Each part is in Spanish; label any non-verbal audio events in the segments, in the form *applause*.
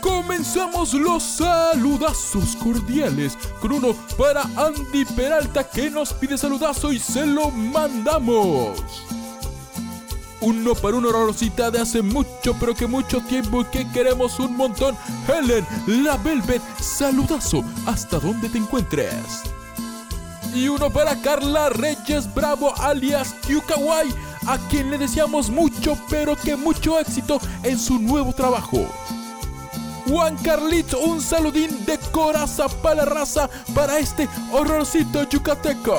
Comenzamos los saludazos cordiales con uno para Andy Peralta que nos pide saludazo y se lo mandamos. Uno para una horrorcita de hace mucho, pero que mucho tiempo y que queremos un montón. Helen, la Velvet, saludazo, hasta donde te encuentres. Y uno para Carla Reyes Bravo, alias Kyukawai, a quien le deseamos mucho, pero que mucho éxito en su nuevo trabajo. Juan Carlito, un saludín de coraza para la raza para este horrorcito yucateco.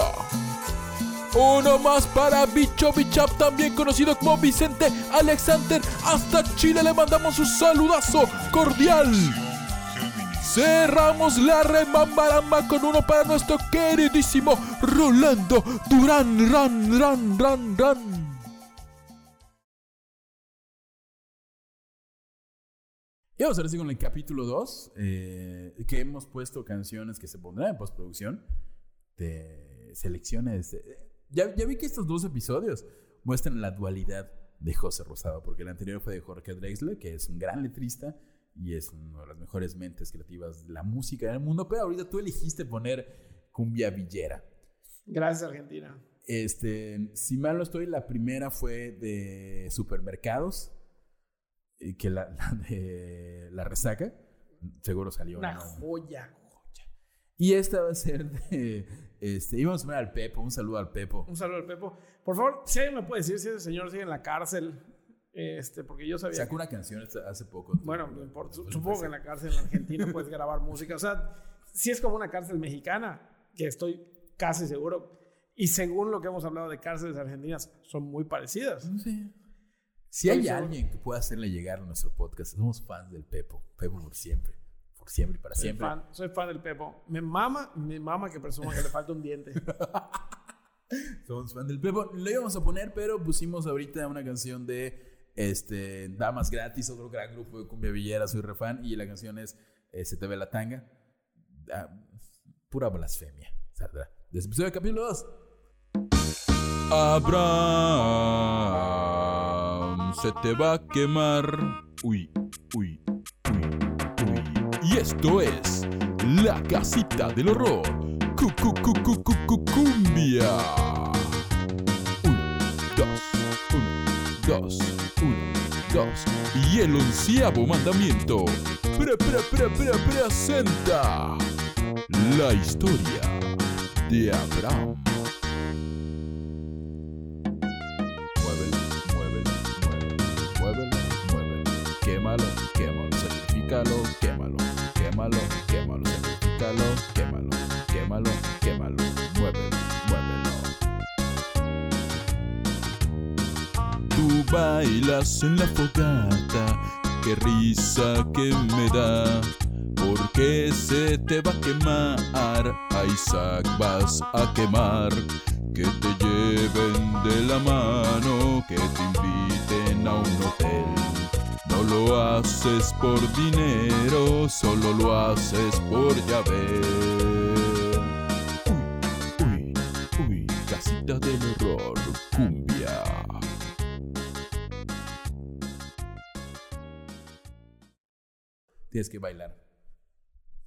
Uno más para Bicho Bichap, también conocido como Vicente Alexander. Hasta Chile le mandamos un saludazo cordial. Cerramos la remambaramba con uno para nuestro queridísimo Rolando Durán, ran, ran, ran, ran. Y vamos a ver así con el capítulo 2, eh, que hemos puesto canciones que se pondrán en postproducción de selecciones. eh, ya, ya vi que estos dos episodios muestran la dualidad de José Rosado, porque el anterior fue de Jorge Drexler, que es un gran letrista y es una de las mejores mentes creativas de la música en el mundo, pero ahorita tú elegiste poner Cumbia Villera. Gracias, Argentina. Este, si mal no estoy, la primera fue de supermercados, que la, *laughs* la de la resaca, seguro salió. Una ¿no? joya. Y esta va a ser de, este, íbamos a poner al Pepo, un saludo al Pepo. Un saludo al Pepo. Por favor, si alguien me puede decir si ese señor sigue en la cárcel, este, porque yo sabía. Sacó una canción hace poco. bueno, no importa. Su- Supongo que en la cárcel en Argentina *laughs* puedes grabar música. O sea, sí es como una cárcel mexicana, que estoy casi seguro. Y según lo que hemos hablado de cárceles argentinas, son muy parecidas. Sí. Si hay alguien que pueda hacerle llegar a nuestro podcast, somos fans del Pepo. Pepo por siempre. Por siempre y para Soy siempre. fan, soy fan del Pepo. Me mama, me mama que presuma que le falta un diente. *laughs* Somos fan del Pepo. Lo íbamos a poner, pero pusimos ahorita una canción de este, Damas Gratis, otro gran grupo de Cumbia Villera, soy refan. Y la canción es eh, Se te ve la tanga. Ah, pura blasfemia. Saldrá. Desde el episodio de capítulo 2. Abraham, se te va a quemar. Uy, uy, uy, uy. Y esto es La Casita del Horror. Cu, cu, cu, cu, cu, cu, cumbia. Uno, dos, uno, dos, uno, dos. Y el onceavo mandamiento. Pre, pre, pre, pre, presenta la historia de Abraham. Bailas en la fogata, qué risa que me da. Porque se te va a quemar, a Isaac vas a quemar. Que te lleven de la mano, que te inviten a un hotel. No lo haces por dinero, solo lo haces por ver. Uy, uy, uy, casita del horror, Tienes que bailar.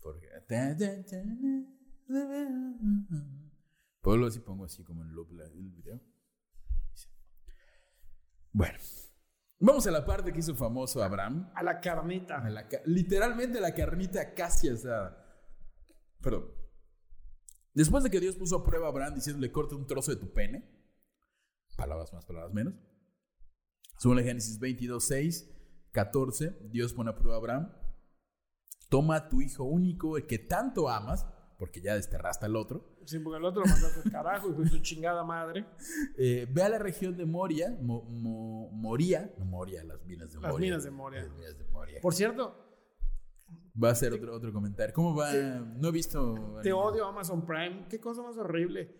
Porque. Puedo si pongo así como en loop la- el video. Bueno. Vamos a la parte que hizo famoso Abraham. A la carnita. A la literalmente la carnita casi asada. Perdón. Después de que Dios puso a prueba a Abraham diciéndole corta un trozo de tu pene. Palabras más, palabras menos. Según el Génesis 22, 6, 14, Dios pone a prueba a Abraham. Toma a tu hijo único, el que tanto amas, porque ya desterraste al otro. Sí, porque el otro lo mandaste al carajo y con su chingada madre. *laughs* Eh, ve a la región de Moria, Mo- Mo- Moria, no Moria, las minas de Las Moria. minas de Moria. Las minas de Moria. Por cierto, Va a ser otro, otro comentario. ¿Cómo va? No he visto. te odio Amazon Prime. Qué cosa más horrible.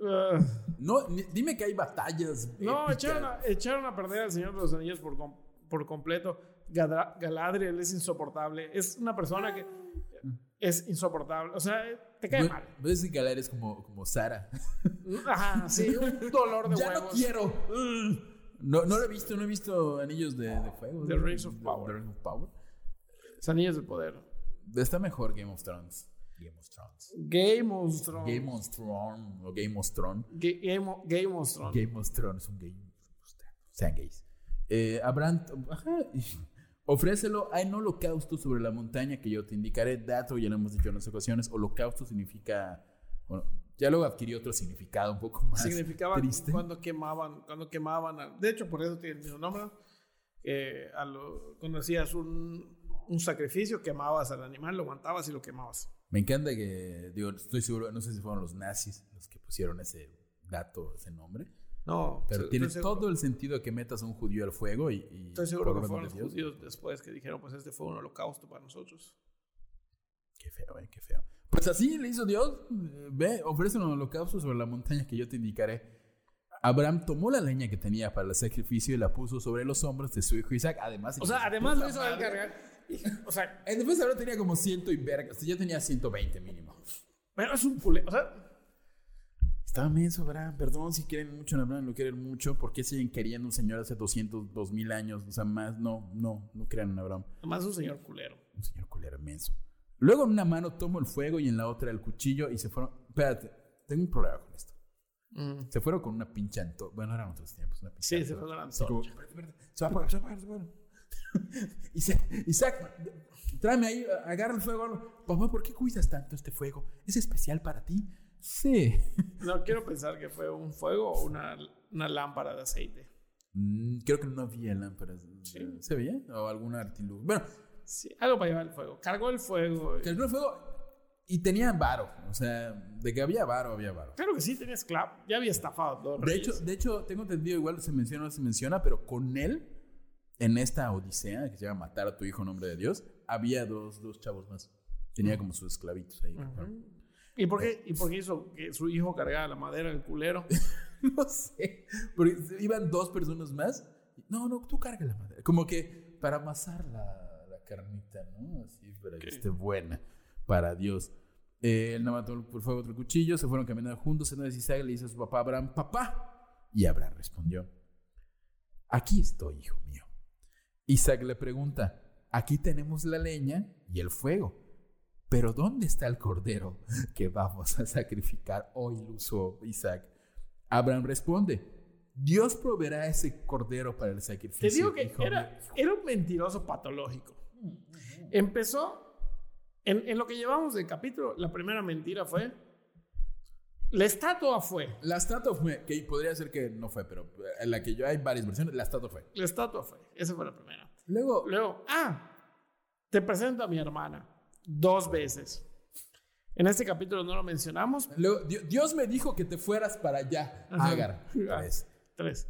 *laughs* No, dime que hay batallas. no, épicas. echaron a, echaron a perder al Señor de los Anillos por, por completo. Galadriel es insoportable. Es una persona que es insoportable. O sea, te cae mal. Ves que Galar es como, como Sara. Ajá, sí, un *laughs* dolor de ya no huevos. quiero. No, no lo he visto, no he visto Anillos de, de Fuego. The ¿no? Rings of Power. The Rings of Power. Los Anillos del Poder. Está mejor Game of Thrones. Game of Thrones. Game of Thrones. Game of Thrones o Game of Thrones. Ga- Game of, Game of Thrones. Game of Thrones es un game. Sean gays. Eh, Abraham, ajá, ofrécelo en holocausto sobre la montaña que yo te indicaré. Dato, ya lo hemos dicho en otras ocasiones. Holocausto significa. Bueno, ya luego adquirió otro significado un poco más significaba triste. cuando quemaban, cuando quemaban, a- de hecho por eso tiene el mismo nombre, ¿no? que a lo, cuando hacías un, un sacrificio quemabas al animal, lo matabas y lo quemabas. Me encanta que, digo, estoy seguro, no sé si fueron los nazis los que pusieron ese dato, ese nombre, No, pero estoy- tiene estoy todo el sentido que metas a un judío al fuego y... y Estoy seguro que fueron de los Dios. judíos después que dijeron, pues este fue un holocausto para nosotros. Qué feo, eh, qué feo. Pues así le hizo Dios. eh, Ve, ofrece un holocausto sobre la montaña que yo te indicaré. Abraham tomó la leña que tenía para el sacrificio y la puso sobre los hombros de su hijo Isaac. Además, O sea, además lo hizo cargar. *laughs* O sea, En defensa Abraham tenía como ciento y verga. O sea, ya tenía 120 mínimo. pero es un culé. O sea, Estaba menso, Abraham. Perdón si quieren mucho en Abraham, lo quieren mucho. ¿Por qué siguen queriendo un señor hace 200, 2000 años? O sea, más. No, no, no crean en Abraham. es un señor culero. Un señor culero inmenso. Luego en una mano tomo el fuego y en la otra el cuchillo y se fueron. Espérate, tengo un problema con esto. Se fueron con una pinche antorcha. Bueno, eran otros tiempos. Una pinche Sí, se antorcha. fue con antorcha. "Espérate, espérate, Se va a apagar, se va a apagar, se va a apagar. *laughs* Isaac, tráeme ahí, agarra el fuego. Papá, ¿por qué cuidas tanto este fuego? ¿Es especial para ti? Sí. *laughs* No quiero pensar que fue un fuego o una, una lámpara de aceite. Mm, creo que no había lámparas. ¿Se veía? ¿O algún artilugio? Bueno, Sí, algo para llevar el fuego. Cargó el fuego. calculó el fuego y tenía varo. O sea, de que había varo, había varo. Claro que sí, tenía esclavo. Ya había estafado a dos De hecho, de hecho, tengo entendido, igual se menciona o no se menciona, pero con él, en esta odisea que se llama Matar a tu hijo en nombre de Dios, había dos, dos chavos más. Tenía como sus esclavitos ahí. ¿Y por, qué, ¿Y por qué hizo que su hijo cargara la madera del culero? *laughs* No sé, porque iban dos personas más. No, no, tú carga la madera. Como que para amasar la, la carnita, ¿no? Así, para que esté buena para Dios. Eh, él no mató por fuego otro cuchillo, se fueron caminando juntos. Entonces Isaac le dice a su papá Abraham, papá. Y Abraham respondió, aquí estoy, hijo mío. Isaac le pregunta, aquí tenemos la leña y el fuego. Pero ¿dónde está el cordero *laughs* que vamos a sacrificar hoy, Luso Isaac? Abraham responde, Dios proveerá ese cordero para el sacrificio. Te digo que era, mío". era un mentiroso patológico. Empezó, en, en lo que llevamos del capítulo, la primera mentira fue, la estatua fue, La estatua fue, que podría ser que no fue, pero en la que yo hay varias versiones, la estatua fue. la estatua fue, esa fue la primera. Luego, Luego, ah, te presento a mi hermana dos veces. En este capítulo no lo mencionamos. luego, Di- Dios me dijo que te fueras para allá, Ajá. Agar. Ah, Tres. Tres.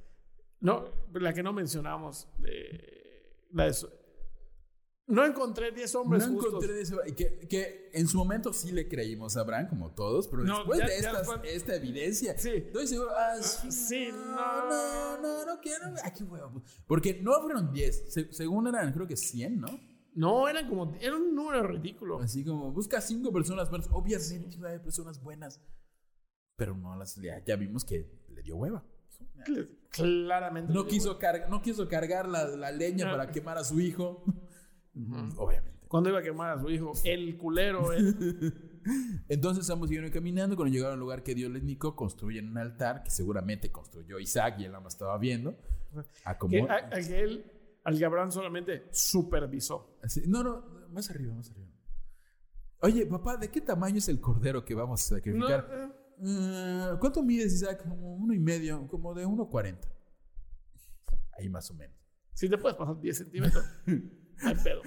No, la que no mencionamos. eh, la de su- no encontré 10 hombres No justos. encontré ese- que, que en su momento sí le creímos a Abraham, como todos, pero No, después ya- de ya estas- después- esta evidencia, Sí. estoy seguro. Ah, sí, Sí, no, no. no, no, quiero. Ay, qué huevo. Porque no fueron 10, se- según eran, creo que 100, ¿no? No, eran como. Era un número ridículo. Así como busca cinco personas buenas. Obviamente haber personas buenas. Pero no las ya, ya vimos que le dio hueva. Claramente. No quiso, cargar no quiso cargar la, la leña No. para quemar a su hijo. Obviamente. Cuando iba a quemar a su hijo, el culero. eh. *laughs* Entonces ambos siguieron caminando. Cuando llegaron al lugar que Dios les indicó, construyen un altar que seguramente construyó Isaac y él nada más estaba viendo. A como- que, a- al Abraham solamente supervisó. así- no, no, más arriba, más arriba. Oye, papá, ¿de qué tamaño es el cordero que vamos a No, sacrificar? eh, Eh, ¿Cuánto mides, Isaac? Como uno y medio, como de 1.40. Ahí más o menos. si te puedes pasar 10 centímetros, no *laughs* hay pedo.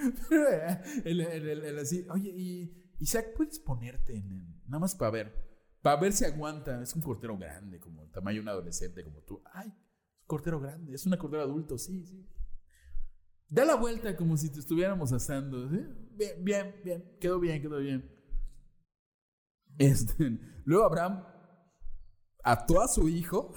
el, el- el- el así, oye, ¿y Isaac, puedes ponerte en, en- nada más para ver, para ver si aguanta. Es un cortero grande, como el tamaño de un adolescente como tú. Ay, es un cortero grande, es un cortero adulto, sí, sí. Da la vuelta como si te estuviéramos asando. ¿sí? Bien, bien, bien, quedó bien, quedó bien. Este, *laughs* luego Abraham ató a su hijo,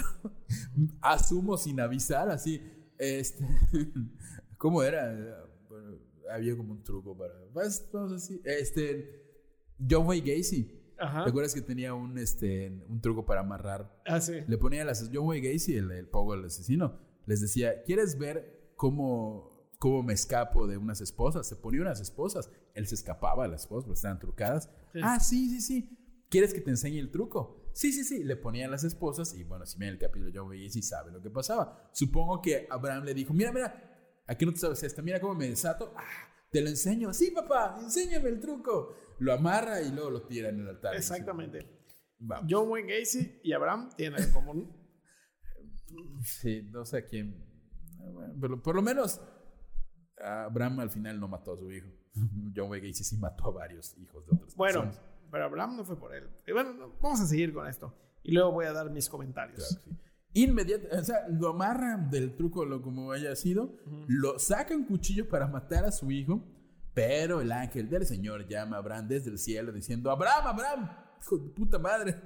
*laughs* asumo sin avisar, así, este, *laughs* ¿cómo era? Bueno, había como un truco para, pues, vamos así, este, John Wayne Gacy, Ajá. ¿te acuerdas que tenía un, este, un truco para amarrar? Ah, sí. Le ponía las, John Wayne Gacy, el, el pogo, el asesino, les decía, ¿quieres ver cómo, cómo me escapo de unas esposas? Se ponía unas esposas, él se escapaba de las esposas porque estaban trucadas. Sí. Ah, sí, sí, sí. ¿Quieres que te enseñe el truco? Sí, sí, sí. Le ponían las esposas y bueno, si ven el capítulo de John Wayne Gacy sabe lo que pasaba. Supongo que Abraham le dijo, mira, mira, aquí no te sabes esta, mira cómo me desato. Ah, te lo enseño. Sí, papá, enséñame el truco. Lo amarra y luego lo tira en el altar. Exactamente. Vamos. John Wayne Gacy y Abraham tienen en común. Sí, no sé a quién. Bueno, pero por lo menos Abraham al final no mató a su hijo. *laughs* John Wayne Gacy sí mató a varios hijos de otras Bueno, personas. pero Abraham no fue por él. Y bueno, no, vamos a seguir con esto. Y luego voy a dar mis comentarios. Inmediatamente, o sea, lo amarran del truco, lo como haya sido, lo saca un cuchillo para matar a su hijo, pero el ángel del Señor llama a Abraham desde el cielo diciendo, Abraham, Abraham, hijo de puta madre,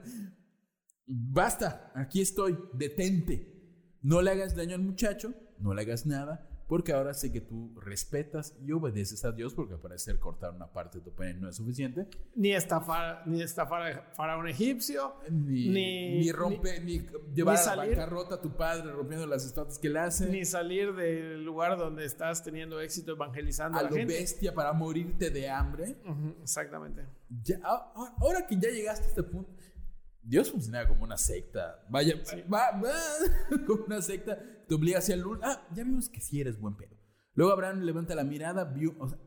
basta, aquí estoy, detente, no le hagas daño al muchacho, no le hagas nada, porque ahora sé que tú respetas y obedeces a Dios, porque al parecer cortar una parte de tu pene no es suficiente, Ni estafar, ni estafar a faraón egipcio, ni, Ni- ni rompe, ni, llevar a la bancarrota a tu padre rompiendo las estatuas que le hace. ni salir del lugar donde estás teniendo éxito evangelizando a, a la lo gente. bestia para morirte de hambre. Ujú, exactamente. Ya, ahora que ya llegaste a este punto, Dios funcionaba como una secta. Vaya, va, va, *laughs* como una secta. Te obliga hacia el. Ah, ya vimos que sí eres buen pedo. Luego Abraham levanta la mirada, vio. o sea,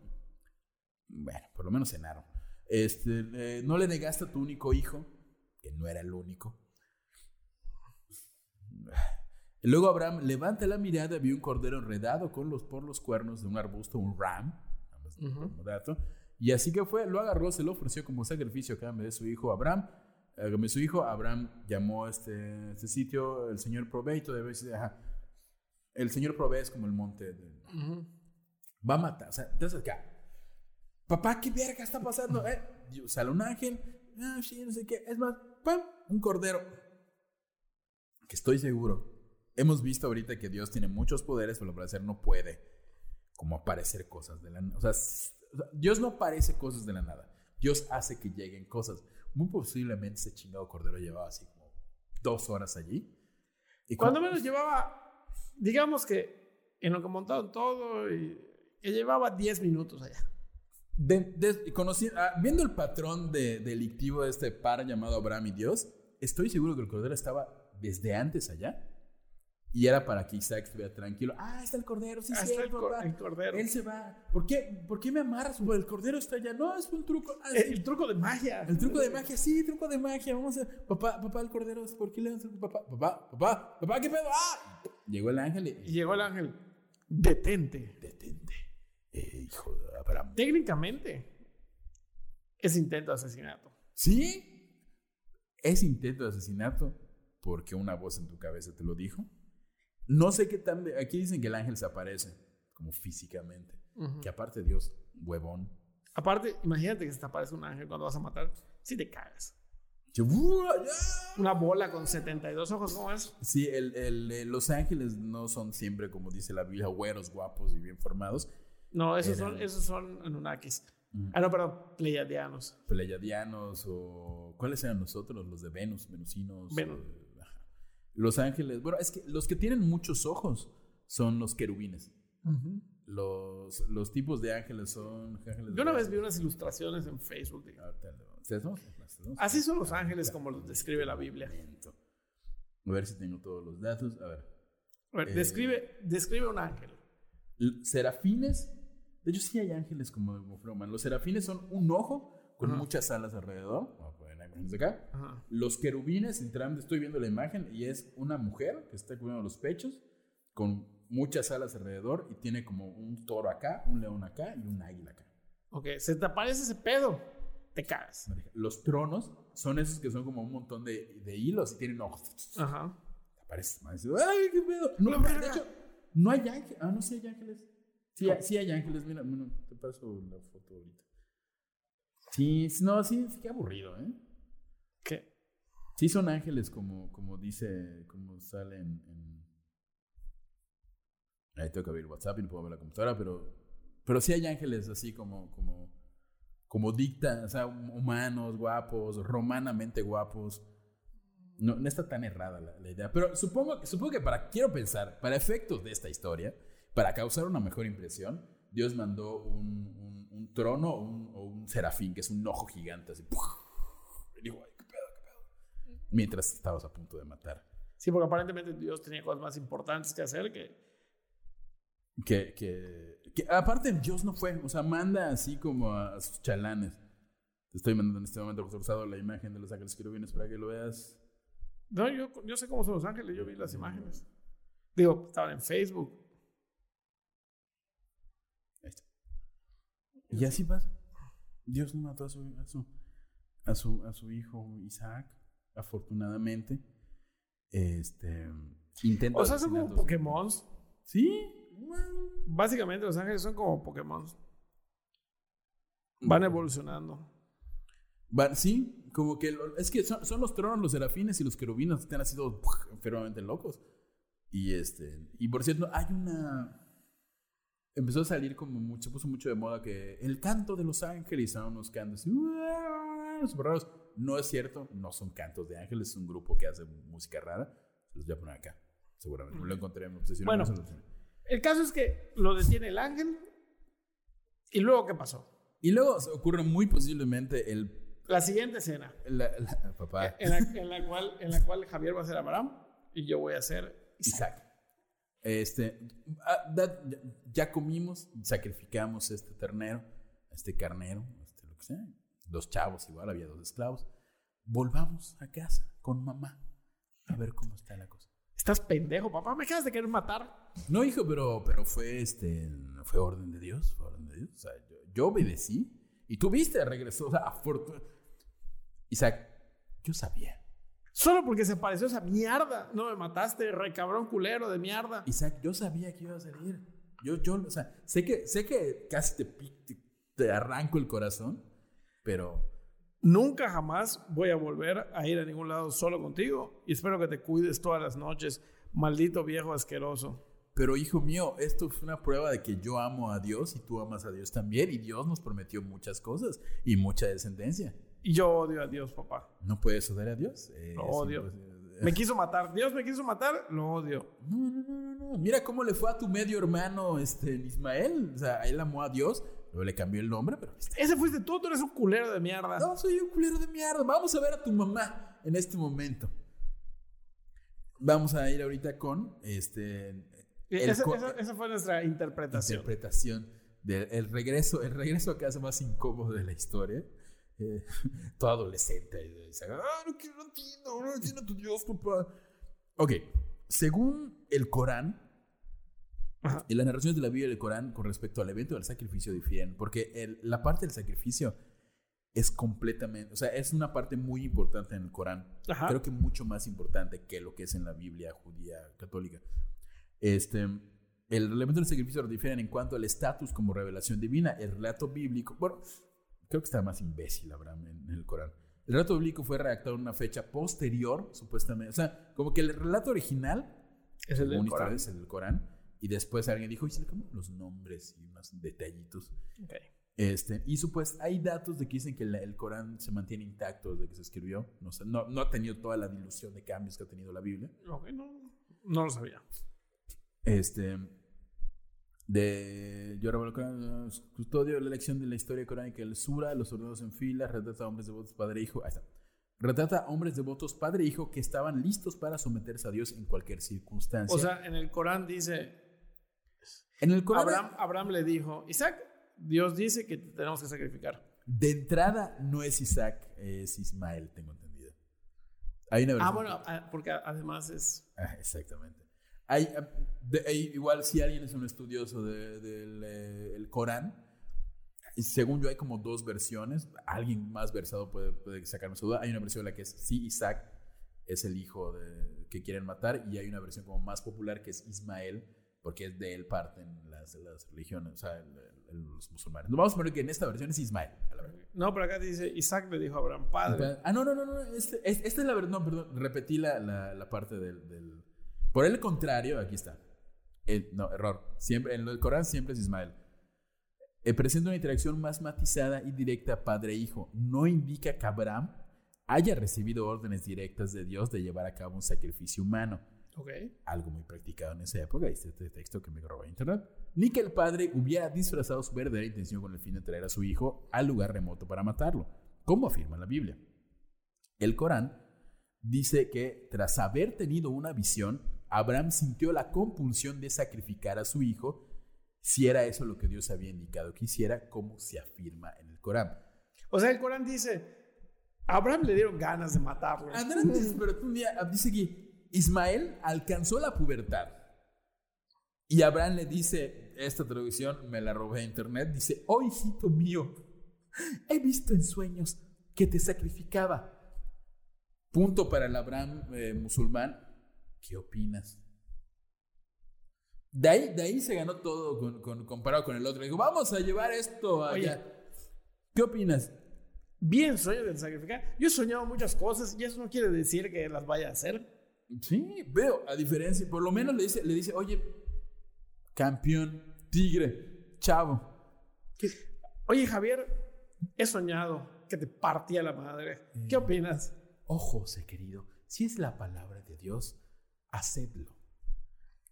bueno, por lo menos cenaron. Este, eh, no le negaste a tu único hijo, que no era el único. Luego Abraham levanta la mirada, vio un cordero enredado con los, por los cuernos de un arbusto, un ram, como dato. Y así que fue, lo agarró, se lo ofreció como sacrificio a cambio de su hijo Abraham. A de su hijo, Abraham llamó a este, este sitio el Señor todo debe decir, ajá. El Señor provee es como el monte. de- Va a matar, o sea, entonces acá. Papá, ¿qué verga está pasando? Eh, y sale un ángel, ah, sí, no sé qué. Es más, ¡pam! un cordero. Que estoy seguro. Hemos visto ahorita que Dios tiene muchos poderes, pero al parecer no puede como aparecer cosas de la nada. O sea, Dios no aparece cosas de la nada. Dios hace que lleguen cosas. Muy posiblemente ese chingado cordero llevaba así como dos horas allí. Y Cuando menos llevaba, digamos que en lo que montaron todo, y, que llevaba 10 minutos allá. De- ah, viendo el patrón de, delictivo de este par llamado Abraham y Dios, estoy seguro que el cordero estaba desde antes allá. Y era para que Isaac estuviera tranquilo. Ah, está el cordero, sí, Ah, sí, está el el cordero. Él se va. ¿Por qué, ¿Por qué me amarras? Pues el cordero está allá. No, es un truco. Ah, Eh, el truco de magia. El truco de magia, sí, truco de magia. Vamos a. Papá, papá, el cordero, ¿por qué le el papá? Papá, papá, papá, ¿qué pedo? ¡Ah! Llegó el ángel Y y. llegó el ángel. Detente. Detente. Eh, hijo de Abraham. Técnicamente, es intento de asesinato. ¿Sí? Es intento de asesinato porque una voz en tu cabeza te lo dijo. No sé qué tan. Aquí dicen que el ángel se aparece, como físicamente. Que aparte Dios, huevón. Aparte, imagínate que se te aparece un ángel cuando vas a matar. Si te cagas. Una bola con 72 ojos, ¿cómo es? Sí, el, el, eh, los ángeles no son siempre, como dice la Biblia, güeros, guapos y bien formados. No, esos Eran- son, esos son Anunnakis. Ah, no, perdón, Pleiadianos. Pleiadianos o. ¿Cuáles eran los otros? Los de Venus, venusinos. Venus. eh. Los ángeles. Bueno, es que los que tienen muchos ojos son los querubines. Los, los tipos de ángeles son. ángeles Yo una vez vi unas ilustraciones en Facebook. de- tenemos. Así son los ángeles como los describe la Biblia. A ver si tengo todos los datos. A ver. A ver, Eh, describe, describe un ángel. Serafines. De hecho, sí hay ángeles como, como. Los serafines son un ojo con muchas alas alrededor. Ajá. Los querubines, literalmente estoy viendo la imagen y es una mujer que está cubriendo los pechos con muchas alas alrededor y tiene como un toro acá, un león acá y un águila acá. Ok, se te aparece ese pedo. te cagas. Los tronos son esos que son como un montón de, de hilos y tienen ojos. Ajá. Aparece más. ¡Ay, qué pedo! No, de verga. hecho, no hay ángeles. Ah, no, sí hay ángeles. Sí, hay- sí hay ángeles. Mira, bueno, te paso la foto ahorita. Sí, sí, no, sí, sí, qué aburrido, ¿eh? Sí son ángeles como, como dice, como sale en, Ahí tengo que abrir WhatsApp y no puedo ver la computadora, pero, pero sí hay ángeles así como, como, como dictan, o sea, hum- humanos, guapos, romanamente guapos. No, no está tan errada la, idea, pero supongo, supongo que para, quiero pensar, para efectos de esta historia, para causar una mejor impresión, Dios mandó un, un- un trono un, o un serafín, que es un ojo gigante, así. Y ay, qué pedo, qué pedo. Mientras estabas a punto de matar. Sí, porque aparentemente Dios tenía cosas más importantes que hacer que. Que, que, que aparte Dios no fue, o sea, manda así como a sus chalanes. Te estoy mandando en este momento forzado la imagen de los ángeles querubines para que lo veas. No, yo, yo sé cómo son los ángeles, yo vi las imágenes. Digo, estaban en Facebook. Ahí está. Y así pasa. Dios no mató a su, a su, a su, a su hijo Isaac, afortunadamente. Este intenta O sea, son como. Pokémon. Sí. bueno. Básicamente los ángeles son como Pokémon. Van evolucionando. Va- sí, como que lo- es que son, son los tronos, los serafines y los querubines que están así todos enfermamente locos. Y este, y por cierto, hay una empezó a salir como mucho, se puso mucho de moda que el canto de los ángeles son unos cantos súper raros. No es cierto, no son cantos de ángeles, es un grupo que hace música rara. Se los voy a poner acá, seguramente. Lo encontré en obsesión. Bueno. no se los- El caso es que lo detiene el ángel. ¿Y luego qué pasó? Y luego se ocurre muy posiblemente el La siguiente escena. la- la- papá En la, en la cual, en la cual Javier va a ser Abraham y yo voy a ser Isaac. Isaac. Este, ah, ya comimos, sacrificamos este ternero, este carnero, este lo que sea. Dos chavos igual, había dos esclavos. Volvamos a casa con mamá a ver cómo está la cosa. Estás pendejo, papá. Me acabas de querer matar. No, hijo, pero, pero fue este, fue orden de Dios, fue orden de Dios. O sea, yo, yo obedecí y tú viste, regresó, o sea, *laughs* afortun- Isaac, yo sabía. Solo porque se pareció a esa mierda. No me mataste, re cabrón culero de mierda. Isaac, yo sabía que iba a salir. Yo, yo, o sea, sé que, sé que casi te, te, te arranco el corazón, pero Nunca jamás voy a volver a ir a ningún lado solo contigo. Y espero que te cuides todas las noches, maldito viejo asqueroso. Pero hijo mío, esto fue una prueba de que yo amo a Dios y tú amas a Dios también. Y Dios nos prometió muchas cosas y mucha descendencia. Y yo odio a Dios, papá. ¿No puedes odiar a Dios? Eh, Lo odio. Me *laughs* quiso matar. Dios me quiso matar, lo odio. No, no, no, no, no. Mira cómo le fue a tu medio hermano este, Ismael. O sea, él amó a Dios, le cambió el nombre, pero. Ese fuiste tú, tú eres un culero de mierda. No, soy un culero de mierda. Vamos a ver a tu mamá en este momento. Vamos a ir ahorita con este el esa, co- esa- esa fue nuestra interpretación. interpretación del el regreso, el regreso a casa más incómodo de la historia. Eh, *laughs* todo adolescente. y dice, Ah, no, quiero, no entiendo, no entiendo a tu Dios, papá. Ok, según el Corán, Ajá. y las narraciones de la Biblia y del Corán con respecto al evento del sacrificio difieren, porque el- la parte del sacrificio es completamente, o sea, es una parte muy importante en el Corán. Ajá. Creo que mucho más importante que lo que es en la Biblia judía católica. Este, el elemento del sacrificio difieren en cuanto al estatus como revelación divina. El relato bíblico, bueno, creo que está más imbécil Abraham en, el Corán. El relato bíblico fue redactado en una fecha posterior, supuestamente. O sea, como que el relato original Es el del Corán. es el del Corán. Y después alguien dijo, y se le cambiaron los nombres y unos detallitos. Este, y supues, hay datos de que dicen que la- el Corán se mantiene intacto desde que se escribió. No, sé, no, no ha tenido toda la dilución de cambios que ha tenido la Biblia. No, no lo sabía. Este, de yo el Corán, custodio de la elección de la historia coránica, el Sura, los ordenados en fila, retrata a hombres devotos padre e hijo. Ahí está. Retrata a hombres devotos padre e hijo que estaban listos para someterse a Dios en cualquier circunstancia. O sea, en el Corán dice, en el Corán, Abraham, Abraham le dijo, Isaac, Dios dice que te tenemos que sacrificar. de entrada no es Isaac, es Ismael, tengo entendido. Hay una Ah, versión- bueno, ah, porque además es... Ah, exactamente. Hay, ah, de- hay- igual si alguien es un estudioso de- del eh, el Corán, según yo hay como dos versiones. Alguien más versado puede, puede sacarme su duda. Hay una versión en la que es sí, Isaac es el hijo de, que quieren matar y hay una versión como más popular que es Ismael porque es de él parten las, las religiones, o sea, el- el- los musulmanes. No, vamos a poner que en esta versión es Ismael. a la verdad. No, pero acá dice, Isaac le dijo a Abraham, padre. Ah, no, no, no, no. Este, es- esta es la verdad. No, perdón. Repetí la, la, la parte del, del- Por el contrario, aquí está. Eh, no, error. Siempre, en el Corán siempre es Ismael. Eh, presenta una interacción más matizada y directa padre-hijo. No indica que Abraham haya recibido órdenes directas de Dios de llevar a cabo un sacrificio humano Ok. algo muy practicado en esa época, dice este texto que me robó internet, ni que el padre hubiera disfrazado su verdadera intención con el fin de traer a su hijo al lugar remoto para matarlo, como afirma la Biblia. El Corán dice que tras haber tenido una visión, Abraham sintió la compulsión de sacrificar a su hijo si era eso lo que Dios había indicado que hiciera, como se afirma en el Corán. O sea, el Corán dice, a Abraham le dieron ganas de matarlo. Adelante, pero un día dice que Ismael alcanzó la pubertad. Y Abraham le dice, esta traducción me la robé de internet, dice, oh hijito mío, he visto en sueños que te sacrificaba. Punto para el Abraham eh, musulmán. ¿Qué opinas? De ahí, de ahí se ganó todo con- con- comparado con el otro. Dijo, vamos a llevar esto allá. ¿Qué opinas? Bien sueño de sacrificar. Yo he soñado muchas cosas y eso no quiere decir que las vaya a hacer. Sí, veo, a diferencia, por lo menos le dice, le dice, oye, campeón, tigre, chavo. Oye, Javier, he soñado que te partía la madre. ¿Qué opinas? Oh, José querido, si es la palabra de Dios, hacedlo.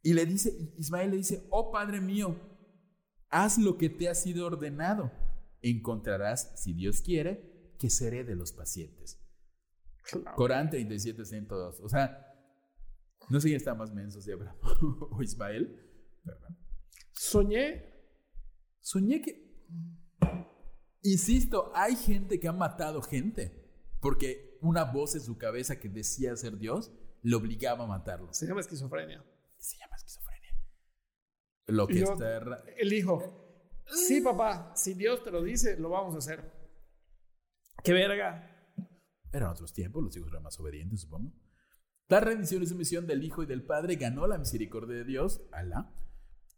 Y le dice, Ismael le dice, oh Padre mío, haz lo que te ha sido ordenado. Encontrarás, si Dios quiere, que seré de los pacientes. Corán 37, 102. O sea, no sé quién está más menso, si Abraham *laughs* o Ismael. ¿verdad? Soñé. Soñé que. Insisto, hay gente que ha matado gente. Porque una voz en su cabeza que decía ser Dios le obligaba a matarlos. Se llama esquizofrenia. Se llama esquizofrenia. Lo que está. Él dijo, sí, papá, si Dios te lo dice, lo vamos a hacer. Qué verga. Eran otros tiempos, los hijos eran más obedientes, supongo. La rendición y sumisión del Hijo y del Padre ganó la misericordia de Dios, Alá,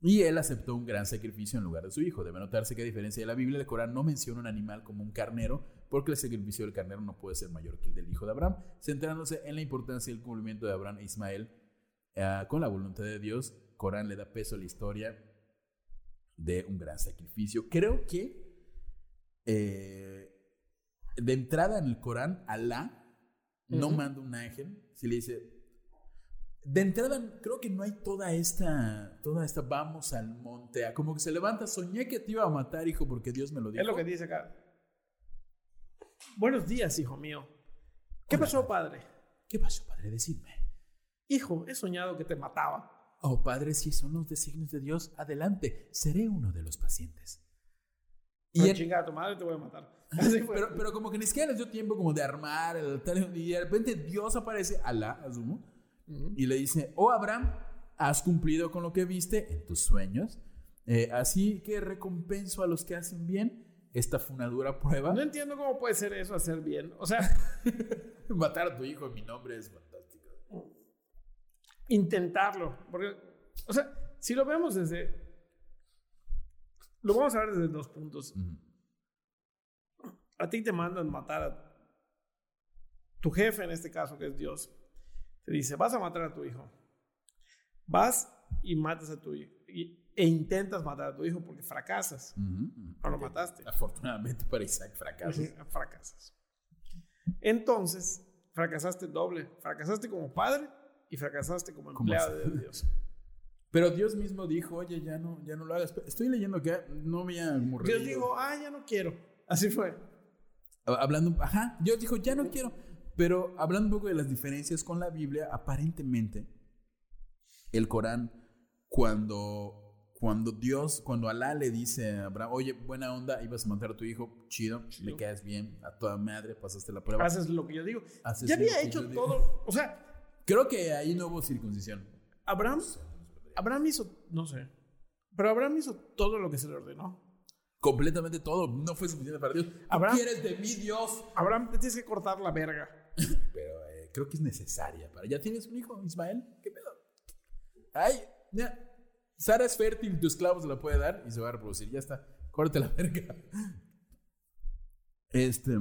y él aceptó un gran sacrificio en lugar de su hijo. Debe notarse que a diferencia de la Biblia, el Corán no menciona un animal como un carnero, porque el sacrificio del carnero no puede ser mayor que el del hijo de Abraham, centrándose en la importancia del cumplimiento de Abraham e Ismael eh, con la voluntad de Dios. Corán le da peso a la historia de un gran sacrificio. Creo que eh, de entrada en el Corán, Alá no manda un ángel, si le dice, de entrada creo que no hay toda esta, toda esta, vamos al monte, a- como que se levanta, soñé que te iba a matar, hijo, porque Dios me lo dijo. Es lo que dice acá. Buenos días, hijo mío. ¿Qué Hola, pasó, padre? ¿Qué pasó, padre? Decidme. Hijo, he soñado que te mataba. Oh, padre, si son los designios de Dios, adelante, seré uno de los pacientes. Y Y en- chingada a tu madre te voy a matar. *laughs* Así fue. pero, pero como que ni siquiera les dio tiempo como de armar el altar y de repente Dios aparece, Alá, asumo, Ujú. y le dice, oh Abraham, has cumplido con lo que viste en tus sueños, eh, así que recompenso a los que hacen bien. Esta fue una dura prueba. No entiendo cómo puede ser eso hacer bien. O sea, *laughs* Matar a tu hijo en mi nombre es fantástico. intentarlo. Porque, o sea, si lo vemos desde. Lo vamos a ver desde dos puntos. Ujú. A ti te mandan matar a tu jefe, en este caso, que es Dios. Te dice: Vas a matar a tu hijo. Vas y matas a tu hijo. y- e intentas matar a tu hijo porque fracasas. Ujú, ujú. No lo mataste. Afortunadamente para Isaac fracasó. Fracasas. Entonces, fracasaste doble. Fracasaste como padre y fracasaste como empleado *laughs* de. Dios. Pero Dios mismo dijo, oye, ya no, ya no lo hagas. Estoy leyendo que no había como Dios reído. dijo, ah, ya no quiero. Así fue. Hablando, ajá, Dios dijo, ya no quiero. Pero hablando un poco de las diferencias con la Biblia, aparentemente el Corán, cuando, cuando Dios, cuando Alá le dice a Abraham, oye, buena onda, ibas a matar a tu hijo, chido, le caes bien, a toda madre, pasaste la prueba. Haces lo que yo digo. Haces ya había hecho yo digo. todo. O sea, Creo que ahí no hubo circuncisión. Abraham, Abraham hizo, no sé, pero Abraham hizo todo lo que se le ordenó. completamente todo. No fue suficiente para Dios. ¿Qué Abraham- quieres de mí, Dios? Abraham, te tienes que cortar la verga. Pero eh, creo que es necesaria. Para... ¿Ya tienes un hijo, Ismael? ¿Qué pedo? Ay, mira, Sara es fértil, tu esclavo se la puede dar y se va a reproducir. Ya está. Córtate la verga. Este.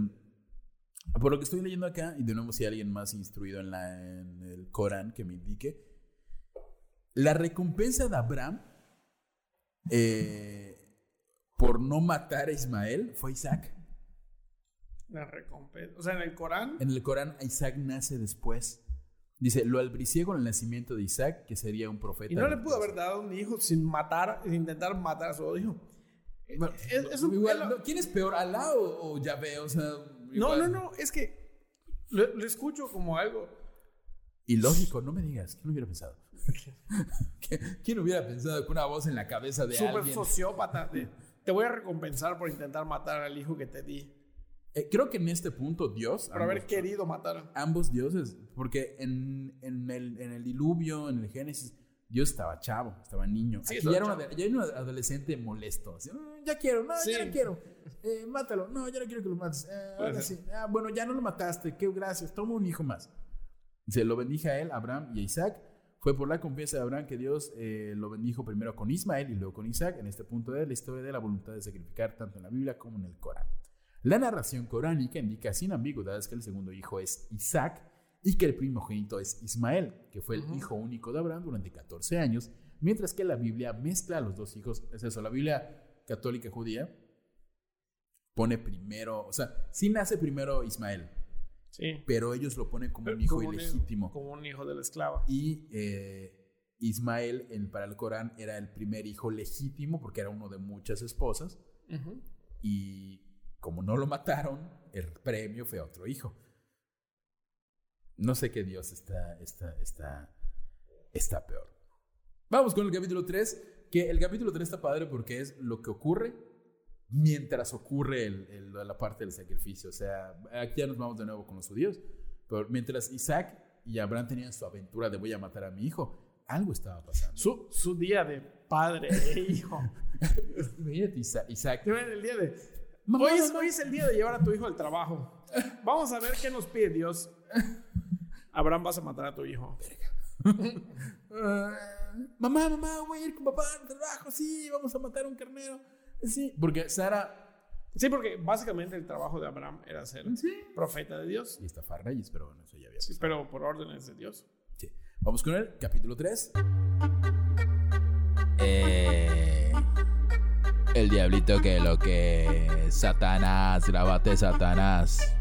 Por lo que estoy leyendo acá, y de nuevo, si hay alguien más instruido en, la, en el Corán que me indique, la recompensa de Abraham eh, por no matar a Ismael fue Isaac. La recompensa. O sea, en el Corán. En el Corán, Isaac nace después. Dice, lo albricié con el nacimiento de Isaac, que sería un profeta. Y no le pudo haber dado un hijo sin matar, sin intentar matar a su hijo. Bueno, Es- es un- igual, ¿Quién es peor, Alá o, o Yahvé? O sea, No, no, no, es que lo, lo escucho como algo. Ilógico, no me digas. ¿Quién hubiera pensado? *laughs* ¿Qui- ¿Quién hubiera pensado que una voz en la cabeza de Súper alguien... sociópata. de, te voy a recompensar por intentar matar al hijo que te di. Eh, creo que en este punto Dios... Por haber querido matar. ambos dioses, porque en, en el, en el diluvio, en el Génesis, Dios estaba chavo, estaba niño. Sí, Aquí ya, era un chavo. ade- ya era un adolescente molesto. así, "Mm, ya quiero, no, Sí. ya no quiero. Eh, mátalo, no, ya no quiero que lo mates. Eh, ahora Pues, sí. Ah, bueno, ya no lo mataste, qué gracias, toma un hijo más. Se lo bendije a él, Abraham y a Isaac. Fue por la confianza de Abraham que Dios eh, lo bendijo primero con Ismael y luego con Isaac. En este punto de la historia de la voluntad de sacrificar tanto en la Biblia como en el Corán. La narración coránica indica sin ambigüedades que el segundo hijo es Isaac y que el primogénito es Ismael, que fue el hijo único de Abraham durante 14 años, mientras que la Biblia mezcla a los dos hijos. Es eso, la Biblia católica judía pone primero, o sea, sí nace primero Ismael, Sí. pero ellos lo ponen como un hijo Como un ilegítimo. Como un hijo de la esclava. Y eh, Ismael, en, para el Corán, era el primer hijo legítimo porque era uno de muchas esposas. Y como no lo mataron, el premio fue a otro hijo. No sé qué Dios está, está, está, está peor. Vamos con el capítulo 3, que el capítulo 3 está padre porque es lo que ocurre mientras ocurre el- el- la parte del sacrificio. O sea, aquí ya nos vamos de nuevo con los judíos. Pero mientras Isaac y Abraham tenían su aventura de voy a matar a mi hijo, algo estaba pasando. Su, su día de padre e hijo. *laughs* Imagínate Isa- Isaac. El día de. Mamá, hoy, es, mamá. hoy es el día de llevar a tu hijo al trabajo. Vamos a ver qué nos pide Dios. Abraham, vas a matar a tu hijo. *laughs* Ah, mamá, mamá, voy a ir con papá al trabajo, sí, vamos a matar a un carnero. Sí, porque Sara Sí, porque básicamente el trabajo de Abraham era ser profeta de Dios. y estafar reyes, pero bueno, eso ya había Sí, pasado. pero por órdenes de Dios. Sí. Vamos con el capítulo 3. Eh, el diablito que lo que Satanás, grábate Satanás.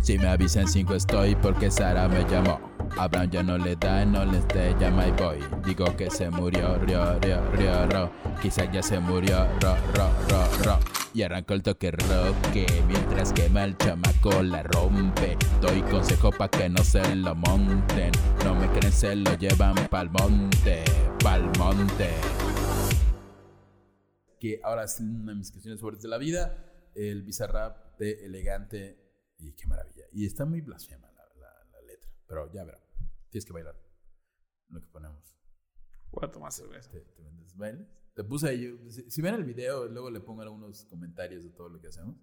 Si me avisan 5 estoy porque Sara me llamó. Abraham ya no le da, no le esté, llama y voy. Digo que se murió, rio, rio, rio, ro. Quizás ya se murió, ro, ro, ro, ro. Y arrancó el toque roque mientras quema el chamaco la rompe. Doy consejo pa' que no se lo monten. No me creen, se lo llevan pa'l monte, pa'l monte. Que ahora es una de mis canciones favoritas de la vida. El bizarrap de elegante. Y qué maravilla. Y está muy blasfema la, la- la letra. Pero ya verán. Tienes que bailar. Lo que ponemos. Voy a tomar cerveza. ¿Te, te vendes bailes? Te puse ahí. Si, si ven el video, luego le pongo algunos comentarios de todo lo que hacemos.